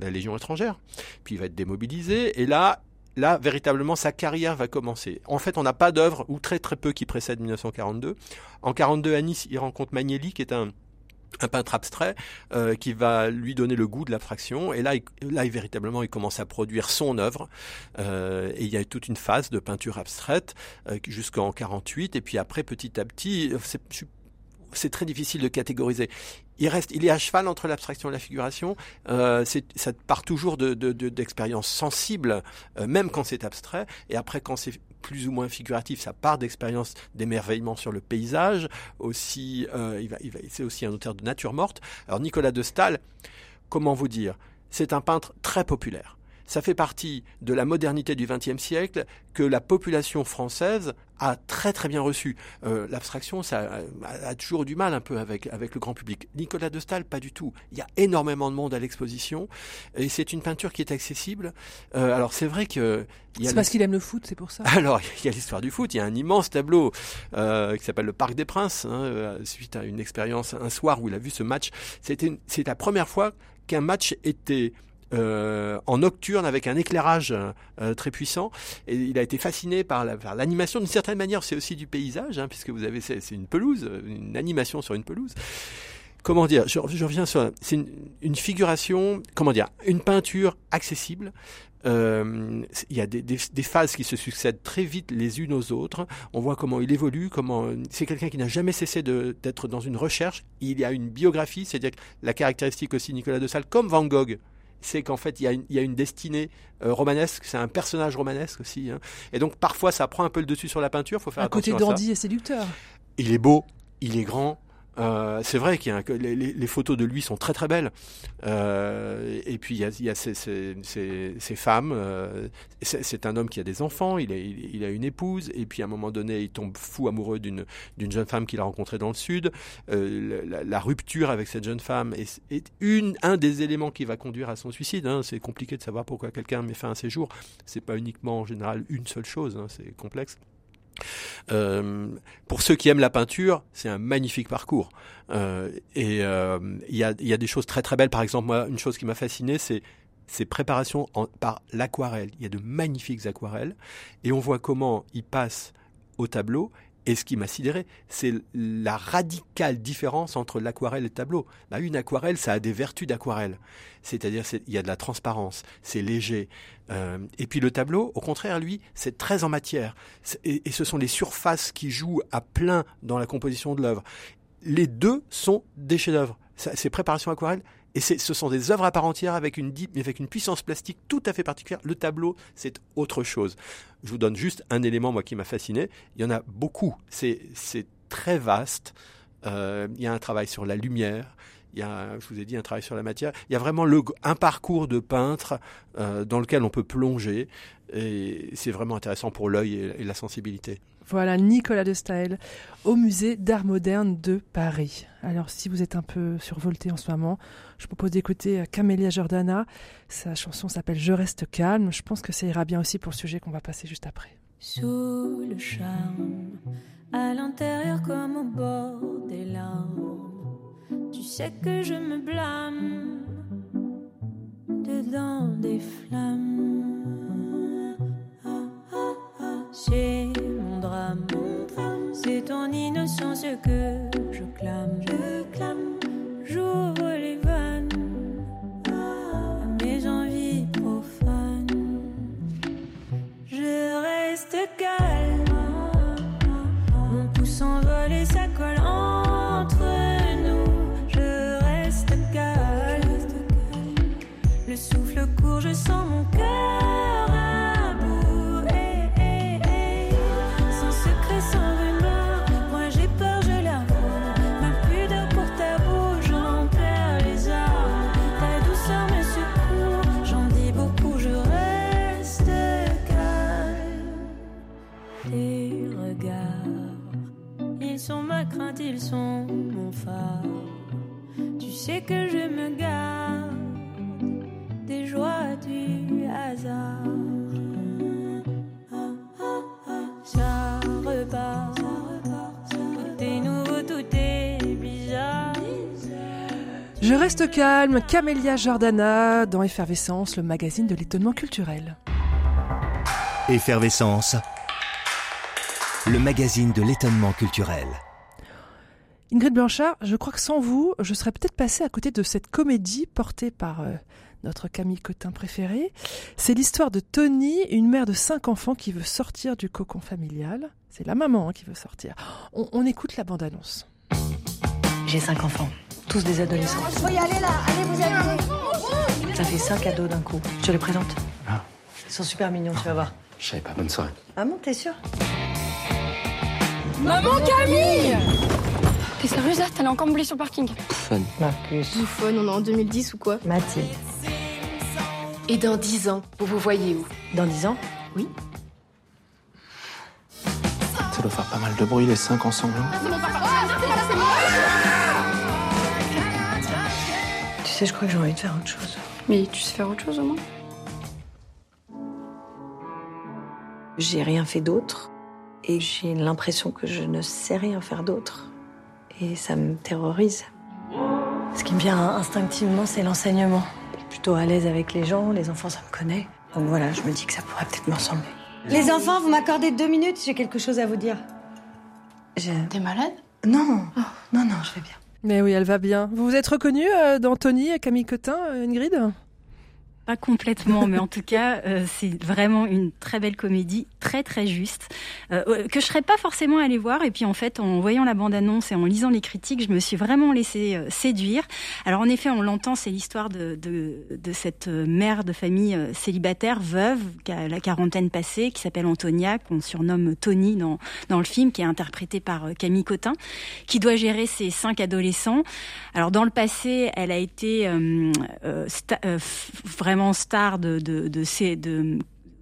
la Légion étrangère, puis il va être démobilisé, et là, là, véritablement, sa carrière va commencer. En fait, on n'a pas d'œuvre, ou très très peu, qui précède 1942. En 42 à Nice, il rencontre Magnelli, qui est un un peintre abstrait euh, qui va lui donner le goût de l'abstraction et là il, là il, véritablement il commence à produire son œuvre euh, et il y a toute une phase de peinture abstraite jusqu'en 48 et puis après petit à petit je c'est très difficile de catégoriser. Il reste, il est à cheval entre l'abstraction et la figuration. Euh, ça part toujours de, d'expériences sensibles, euh, même quand c'est abstrait. Et après, quand c'est plus ou moins figuratif, ça part d'expériences d'émerveillement sur le paysage. Aussi, euh, il va, il va, c'est aussi un auteur de nature morte. Alors Nicolas de Stahl, comment vous dire? C'est un peintre très populaire ça fait partie de la modernité du XXe siècle que la population française a très très bien reçu. Euh, l'abstraction, ça a, toujours du mal un peu avec, avec le grand public. Nicolas de Stahl, pas du tout. Il y a énormément de monde à l'exposition et c'est une peinture qui est accessible. Euh, alors c'est vrai que... C'est parce qu'il aime le foot, c'est pour ça? Alors il y a l'histoire du foot, il y a un immense tableau euh, qui s'appelle le Parc des Princes, hein, suite à une expérience un soir où il a vu ce match. C'est la première fois qu'un match était euh, en nocturne avec un éclairage euh, très puissant. Et il a été fasciné par l'animation. D'une certaine manière, c'est aussi du paysage, hein, puisque vous avez c'est une pelouse, une animation sur une pelouse comment dire, je, reviens sur, c'est une, une, figuration, comment dire, une peinture accessible. Euh, il y a des, des, des, phases qui se succèdent très vite les unes aux autres. On voit comment il évolue, comment c'est quelqu'un qui n'a jamais cessé d'être dans une recherche. Il y a une biographie, c'est-à-dire la caractéristique aussi Nicolas de Sales, comme Van Gogh c'est qu'en fait, il y, a une, il y, a une, destinée euh, romanesque, c'est un personnage romanesque aussi. Hein. Et donc, parfois, ça prend un peu le dessus sur la peinture, faut faire un attention côté dandy et séducteur. Il est beau, il est grand, euh, c'est vrai qu'il les, les, photos de lui sont très très belles. Euh, et puis il y a, ces, ces, ces, femmes. Euh, c'est un homme qui a des enfants, il a, une épouse. Et puis à un moment donné, il tombe fou amoureux d'une jeune femme qu'il a rencontrée dans le sud. La, rupture avec cette jeune femme est, est, une un des éléments qui va conduire à son suicide. Hein. C'est compliqué de savoir pourquoi quelqu'un met fin à ses jours. C'est pas uniquement en général une seule chose. Hein. C'est complexe. Euh, pour ceux qui aiment la peinture, c'est un magnifique parcours. Euh, et euh, il y, a, des choses très très belles. Par exemple, moi, une chose qui m'a fasciné, c'est ces préparations par l'aquarelle. Il y a de magnifiques aquarelles. Et on voit comment ils passent au tableau et ce qui m'a sidéré, c'est la radicale différence entre l'aquarelle et le tableau. Bah, une aquarelle, ça a des vertus d'aquarelle. C'est-à-dire, il y a de la transparence, c'est léger. Euh, et puis le tableau, au contraire, lui, c'est très en matière. Et, et, ce sont les surfaces qui jouent à plein dans la composition de l'œuvre. Les deux sont des chefs-d'œuvre. Ces préparations aquarelles, et ce sont des œuvres à part entière avec une, avec une puissance plastique tout à fait particulière. Le tableau, c'est autre chose. Je vous donne juste un élément, moi, qui m'a fasciné. Il y en a beaucoup. C'est très vaste. Euh, il y a un travail sur la lumière. Il y a, je vous ai dit, un travail sur la matière. Il y a vraiment un parcours de peintre euh, dans lequel on peut plonger. Et c'est vraiment intéressant pour l'œil et la sensibilité. Voilà, Nicolas de Staël au musée d'art moderne de Paris. Alors, si vous êtes un peu survolté en ce moment, je propose d'écouter Camélia Jordana. Sa chanson s'appelle Je reste calme. Je pense que ça ira bien aussi pour le sujet qu'on va passer juste après. Sous le charme, à l'intérieur comme au bord des larmes, tu sais que je me blâme dedans des flammes. Ah, ah, ah, c'est ton innocence que je clame. Je clame, j'ouvre les vannes à mes envies profanes. Je reste calme, mon pouce s'envole et ça colle entre nous. Je reste calme, le souffle court, je sens mon cœur ils sont mon phare. Tu sais que je me garde des joies du hasard. Ça repart, tout est nouveau, tout est bizarre. Je reste calme, Camélia Jordana dans Effervescence, le magazine de l'étonnement culturel. Effervescence, le magazine de l'étonnement culturel. Ingrid Blanchard, je crois que sans vous, je serais peut-être passée à côté de cette comédie portée par euh, notre Camille Cotin préférée. C'est l'histoire de Tony, une mère de cinq enfants qui veut sortir du cocon familial. C'est la maman hein, qui veut sortir. On, on écoute la bande-annonce. J'ai cinq enfants, tous des adolescents. Faut y aller là, allez vous amuser. Ça fait cinq cadeaux d'un coup. Je te les présente. Ah. Ils sont super mignons, tu vas voir. Je savais pas, bonne soirée. Ah bon, t'es sûr Maman Camille sérieuse là T'allais encore me sur le parking Fun. Marcus. Bouffonne, on est en 2010 ou quoi Mathilde. Et dans 10 ans, vous vous voyez où? Dans dix ans Oui. Ça doit faire pas mal de bruit les cinq ensemble. Tu sais, je crois que j'ai envie de faire autre chose. Mais tu sais faire autre chose au moins? J'ai rien fait d'autre. Et j'ai l'impression que je ne sais rien faire d'autre. Et ça me terrorise. Ce qui me vient instinctivement, c'est l'enseignement. Je suis plutôt à l'aise avec les gens, les enfants, ça me connaît. Donc voilà, je me dis que ça pourrait peut-être me ressembler. Les enfants, vous m'accordez deux minutes, j'ai quelque chose à vous dire. T'es malade? Non, non, non, je vais bien. Mais oui, elle va bien. Vous vous êtes reconnue euh, dans Tony et Camille Cotin, euh, Ingrid? Pas complètement, mais en tout cas, euh, c'est vraiment une très belle comédie, très très juste, euh, que je serais pas forcément allée voir. Et puis en fait, en voyant la bande-annonce et en lisant les critiques, je me suis vraiment laissée euh, séduire. Alors en effet, on l'entend, c'est l'histoire de, de, de cette euh, mère de famille célibataire, veuve, qui a la quarantaine passée, qui s'appelle Antonia, qu'on surnomme Tony dans, dans le film, qui est interprétée par Camille Cotin, qui doit gérer ses cinq adolescents. Alors dans le passé, elle a été euh, vraiment star de, de, de de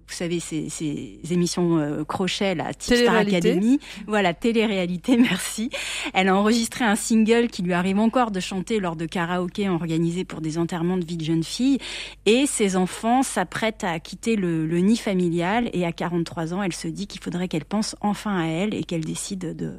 vous savez, ces, ces émissions euh, crochet, la Type Star. Academy. Voilà, télé-réalité, merci. Elle a enregistré un single qui lui arrive encore de chanter lors de karaoké organisés pour des enterrements de vie de jeune fille. Et ses enfants s'apprêtent à quitter le, le nid familial. Et à 43 ans, elle se dit qu'il faudrait qu'elle pense enfin à elle et qu'elle décide de...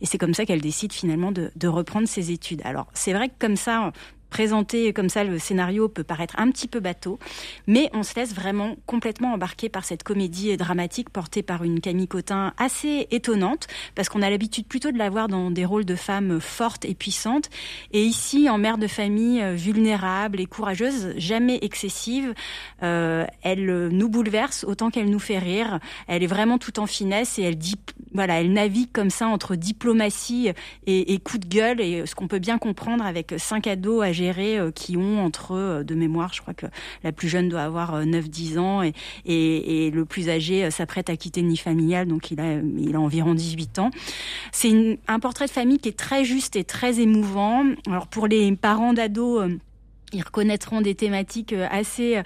Et c'est comme ça qu'elle décide finalement de, de reprendre ses études. Alors, c'est vrai que comme ça, présenté comme ça, le scénario peut paraître un petit peu bateau, mais on se laisse vraiment complètement embarquer par cette comédie dramatique portée par une Camille Cotin assez étonnante, parce qu'on a l'habitude plutôt de la voir dans des rôles de femmes fortes et puissantes, et ici en mère de famille euh, vulnérable et courageuse, jamais excessive, euh, elle euh, nous bouleverse autant qu'elle nous fait rire. Elle est vraiment tout en finesse et elle dit, voilà, elle navigue comme ça entre diplomatie et, et coup de gueule, et ce qu'on peut bien comprendre avec cinq ados âgés autogérés qui ont entre, de mémoire, je crois que la plus jeune doit avoir 9-10 ans et, et, et, le plus âgé s'apprête à quitter le nid familial, donc il a, il a environ 18 ans. C'est un portrait de famille qui est très juste et très émouvant. Alors pour les parents d'ados, ils reconnaîtront des thématiques euh, assez euh,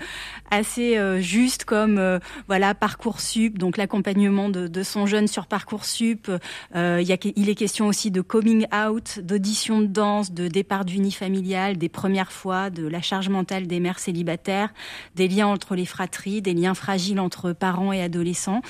assez euh, justes comme voilà parcoursup donc l'accompagnement de, de, son jeune sur parcoursup. Euh, il, y a, il est question aussi de coming out d'audition de danse de départ du nid familial des premières fois de la charge mentale des mères célibataires des liens entre les fratries des liens fragiles entre parents et adolescents.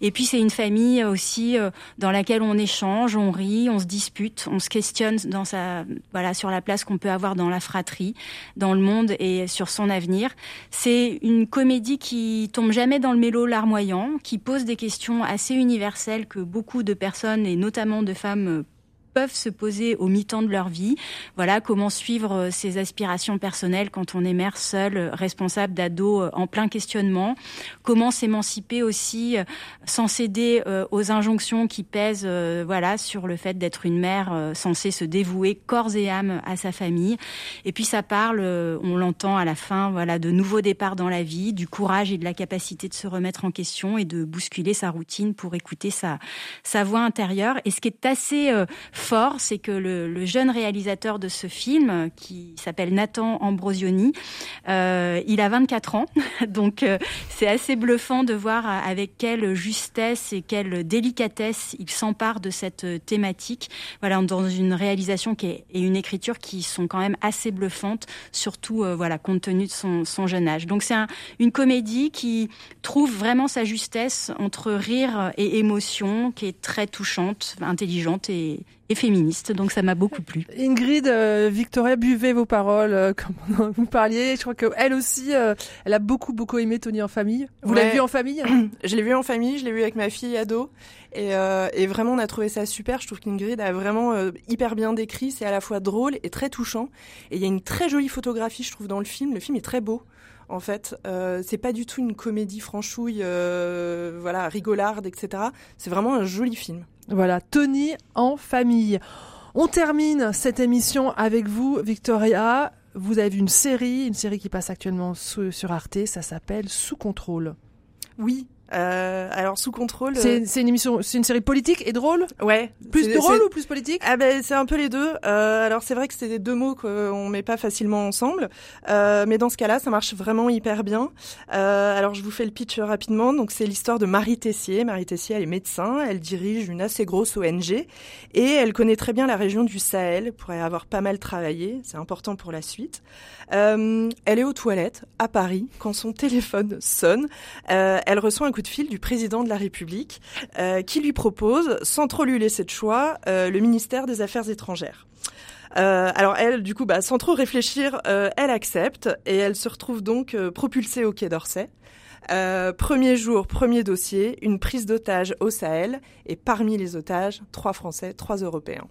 Et puis c'est une famille aussi dans laquelle on échange on rit on se dispute on se questionne dans sa voilà sur la place qu'on peut avoir dans la fratrie dans le monde et sur son avenir. C'est une comédie qui tombe jamais dans le mélo larmoyant, qui pose des questions assez universelles que beaucoup de personnes et notamment de femmes peuvent se poser au mi-temps de leur vie. Voilà comment suivre euh, ses aspirations personnelles quand on est mère seule, euh, responsable d'ados euh, en plein questionnement. Comment s'émanciper aussi sans céder aux injonctions qui pèsent voilà sur le fait d'être une mère censée se dévouer corps et âme à sa famille. Et puis ça parle, on l'entend à la fin, voilà, de nouveaux départs dans la vie, du courage et de la capacité de se remettre en question et de bousculer sa routine pour écouter sa sa voix intérieure. Et ce qui est assez fort, c'est que le, le, jeune réalisateur de ce film, qui s'appelle Nathan Ambrosioni, euh, il a 24 ans, donc euh, c'est assez bluffant de voir avec quelle justesse et quelle délicatesse il s'empare de cette thématique. Voilà, dans une réalisation qui est, et une écriture qui sont quand même assez bluffantes, surtout euh, voilà compte tenu de son, son jeune âge. Donc c'est un, une comédie qui trouve vraiment sa justesse entre rire et émotion, qui est très touchante, intelligente et, et féministe, donc ça m'a beaucoup plu. Ingrid, euh, Victoria, buvez vos paroles euh, comme vous parliez. Je crois qu'elle aussi, euh, elle a beaucoup beaucoup aimé Tony en famille. Vous Ouais. l'avez vu en famille Je l'ai vu en famille, je l'ai vu avec ma fille ado. Et, euh, et vraiment, on a trouvé ça super. Je trouve qu'Ingrid a vraiment euh, hyper bien décrit. C'est à la fois drôle et très touchant. Et il y a une très jolie photographie, je trouve, dans le film. Le film est très beau. En fait, euh, c'est pas du tout une comédie franchouille, euh, voilà, rigolarde, etc. C'est vraiment un joli film. Voilà, Tony en famille. On termine cette émission avec vous, Victoria. Vous avez une série, une série qui passe actuellement sur Arte. Ça s'appelle Sous contrôle. Oui. Euh, alors sous contrôle. C'est c'est une émission, c'est une série politique et drôle. Ouais. Plus drôle ou plus politique Ah ben c'est un peu les deux. Euh, alors c'est vrai que c'est des deux mots qu'on met pas facilement ensemble, euh, mais dans ce cas-là, ça marche vraiment hyper bien. Euh, alors je vous fais le pitch rapidement. Donc c'est l'histoire de Marie Tessier. Marie Tessier, elle est médecin, elle dirige une assez grosse ONG et elle connaît très bien la région du Sahel pour y avoir pas mal travaillé. C'est important pour la suite. Euh, elle est aux toilettes à Paris quand son téléphone sonne. Euh, elle reçoit un coup de fil du président de la République euh, qui lui propose, sans trop lui laisser de choix, euh, le ministère des Affaires étrangères. Euh, alors elle, du coup, bah, sans trop réfléchir, euh, elle accepte et elle se retrouve donc euh, propulsée au Quai d'Orsay. Euh, premier jour, premier dossier, une prise d'otage au Sahel et parmi les otages, trois Français, trois Européens.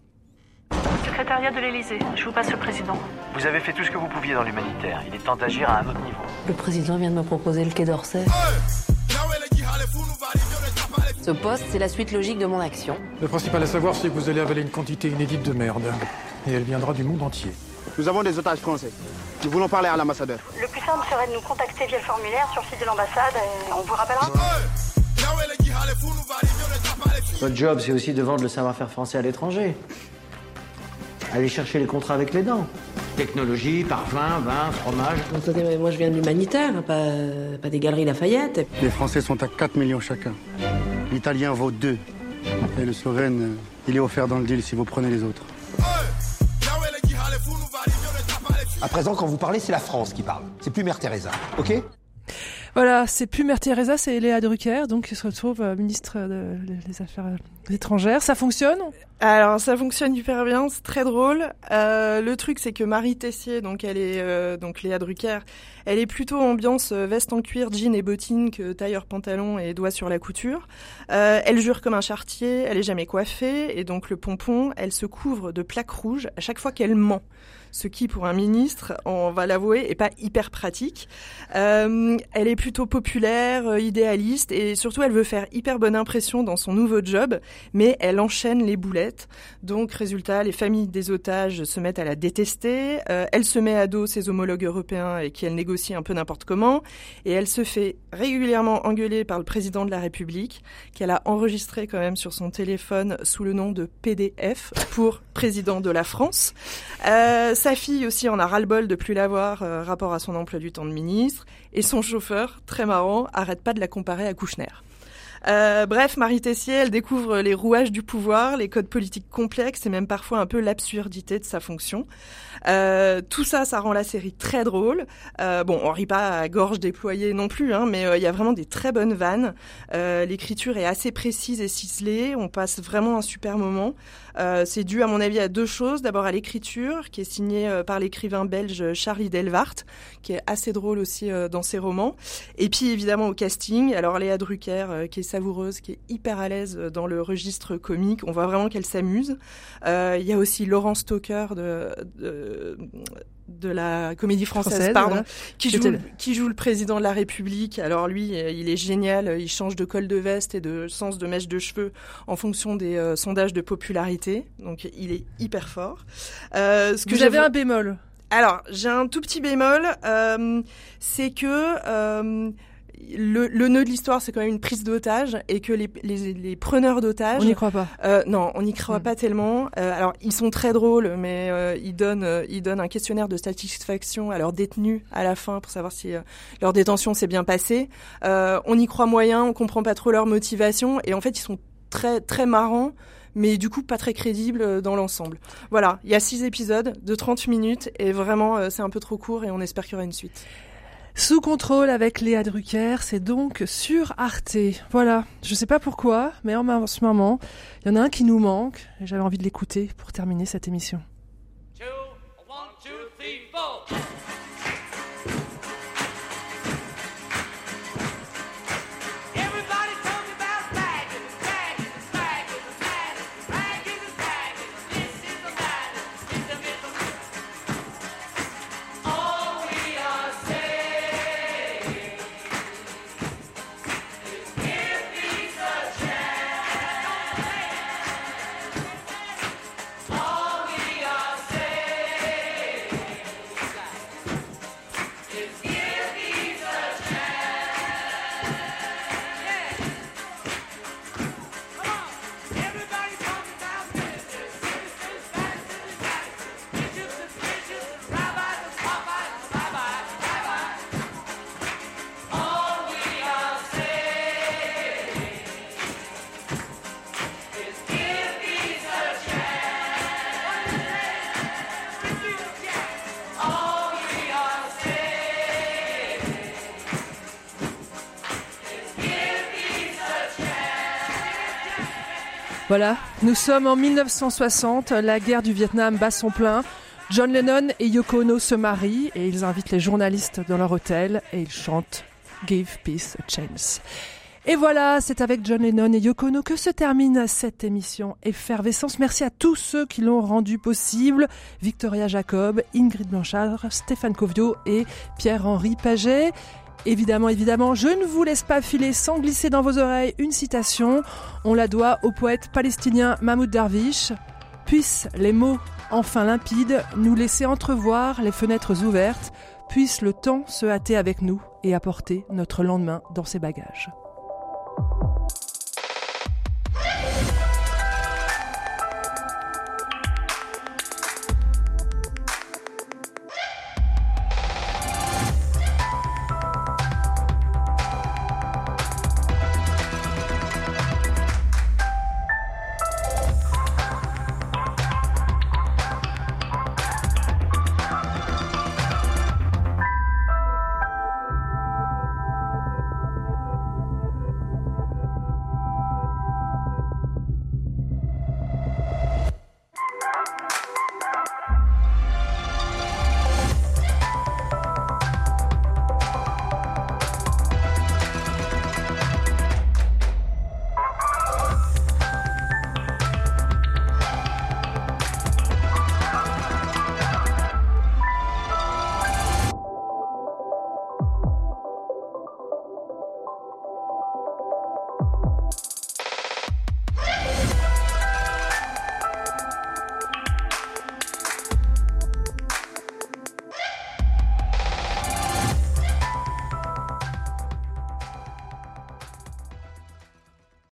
Secrétariat de l'Élysée, je vous passe le président. Vous avez fait tout ce que vous pouviez dans l'humanitaire. Il est temps d'agir à un autre niveau. Le président vient de me proposer le Quai d'Orsay. Ce poste, c'est la suite logique de mon action. Le principal à savoir, c'est que vous allez avaler une quantité inédite de merde. Et elle viendra du monde entier. Nous avons des otages français. Nous voulons parler à l'ambassadeur. Le plus simple serait de nous contacter via le formulaire sur le site de l'ambassade et on vous rappellera. Votre job, c'est aussi de vendre le savoir-faire français à l'étranger. Aller chercher les contrats avec les dents. Technologie, parfum, vin, fromage. Attendez, mais moi je viens de l'humanitaire, pas, pas des galeries Lafayette. Les Français sont à 4 millions chacun. L'Italien vaut 2. Et le Slovène, euh, il est offert dans le deal si vous prenez les autres. À présent, quand vous parlez, c'est la France qui parle. C'est plus Mère Teresa, ok? Voilà, c'est plus Mère Teresa, c'est Léa Drucker, donc qui se retrouve euh, ministre de- des Affaires étrangères. Ça fonctionne? Alors ça fonctionne hyper bien, c'est très drôle. Euh, le truc c'est que Marie Tessier, donc elle est euh, donc Léa Drucker, elle est plutôt ambiance euh, veste en cuir, jean et bottines que tailleur pantalon et doigts sur la couture. Euh, elle jure comme un chartier, elle est jamais coiffée et donc le pompon, elle se couvre de plaques rouges à chaque fois qu'elle ment. Ce qui, pour un ministre, on va l'avouer, est pas hyper pratique. Euh, elle est plutôt populaire, euh, idéaliste, et surtout, elle veut faire hyper bonne impression dans son nouveau job, mais elle enchaîne les boulettes. Donc, résultat, les familles des otages se mettent à la détester. Euh, elle se met à dos ses homologues européens et qui elle négocie un peu n'importe comment. Et elle se fait régulièrement engueuler par le président de la République, qu'elle a enregistré quand même sur son téléphone sous le nom de PDF pour président de la France. Euh, sa fille aussi en a ras-le-bol de plus la voir euh, rapport à son emploi du temps de ministre. Et son chauffeur, très marrant, arrête pas de la comparer à Kouchner. Euh, bref, Marie Tessier, elle découvre les rouages du pouvoir, les codes politiques complexes et même parfois un peu l'absurdité de sa fonction. Euh, tout ça, ça rend la série très drôle. Euh, bon, on rit pas à gorge déployée non plus, hein, mais il y a vraiment des très bonnes vannes. L'écriture est assez précise et ciselée. On passe vraiment un super moment. C'est dû, à mon avis, à deux choses. D'abord à l'écriture, qui est signée par l'écrivain belge Charlie Delvart, qui est assez drôle aussi dans ses romans. Et puis évidemment au casting. Alors Léa Drucker, qui est savoureuse, qui est hyper à l'aise euh, dans le registre comique. On voit vraiment qu'elle s'amuse. Euh, Il y a aussi Laurent Stoker de, de de la comédie française, Française, pardon, voilà. qui joue, le- qui joue le président de la République. Alors lui, euh, il est génial. Il change de col de veste et de sens de mèche de cheveux en fonction des euh, sondages de popularité. Donc il est hyper fort. Euh, ce que j'avais- un bémol. alors, j'ai un tout petit bémol, euh, c'est que le, le nœud de l'histoire, c'est quand même une prise d'otage et que les, les, les preneurs d'otages... On n'y croit pas. Euh, non, on n'y croit pas tellement. Euh, alors, ils sont très drôles, mais euh, ils donnent, euh, ils donnent un questionnaire de satisfaction à leurs détenus à la fin pour savoir si euh, leur détention s'est bien passée. Euh, on y croit moyen, on comprend pas trop leur motivation, et en fait, ils sont très très marrants. Mais du coup, pas très crédibles dans l'ensemble. Voilà, il y a six épisodes de 30 minutes et vraiment, euh, c'est un peu trop court et on espère qu'il y aura une suite. Sous contrôle avec Léa Drucker, c'est donc sur Arte. Voilà, je sais pas pourquoi, mais en ce moment, il y en a un qui nous manque et j'avais envie de l'écouter pour terminer cette émission. Nous sommes en 1960, la guerre du Vietnam bat son plein. John Lennon et Yoko Ono se marient et ils invitent les journalistes dans leur hôtel et ils chantent Give Peace a Chance. Et voilà, c'est avec John Lennon et Yoko Ono que se termine cette émission Effervescence. Merci à tous ceux qui l'ont rendu possible. Victoria Jacob, Ingrid Blanchard, Stéphane Covio et Pierre-Henri Paget. Évidemment, évidemment, je ne vous laisse pas filer sans glisser dans vos oreilles une citation. On la doit au poète palestinien Mahmoud Darwish. Puissent les mots enfin limpides nous laisser entrevoir les fenêtres ouvertes. Puisse le temps se hâter avec nous et apporter notre lendemain dans ses bagages.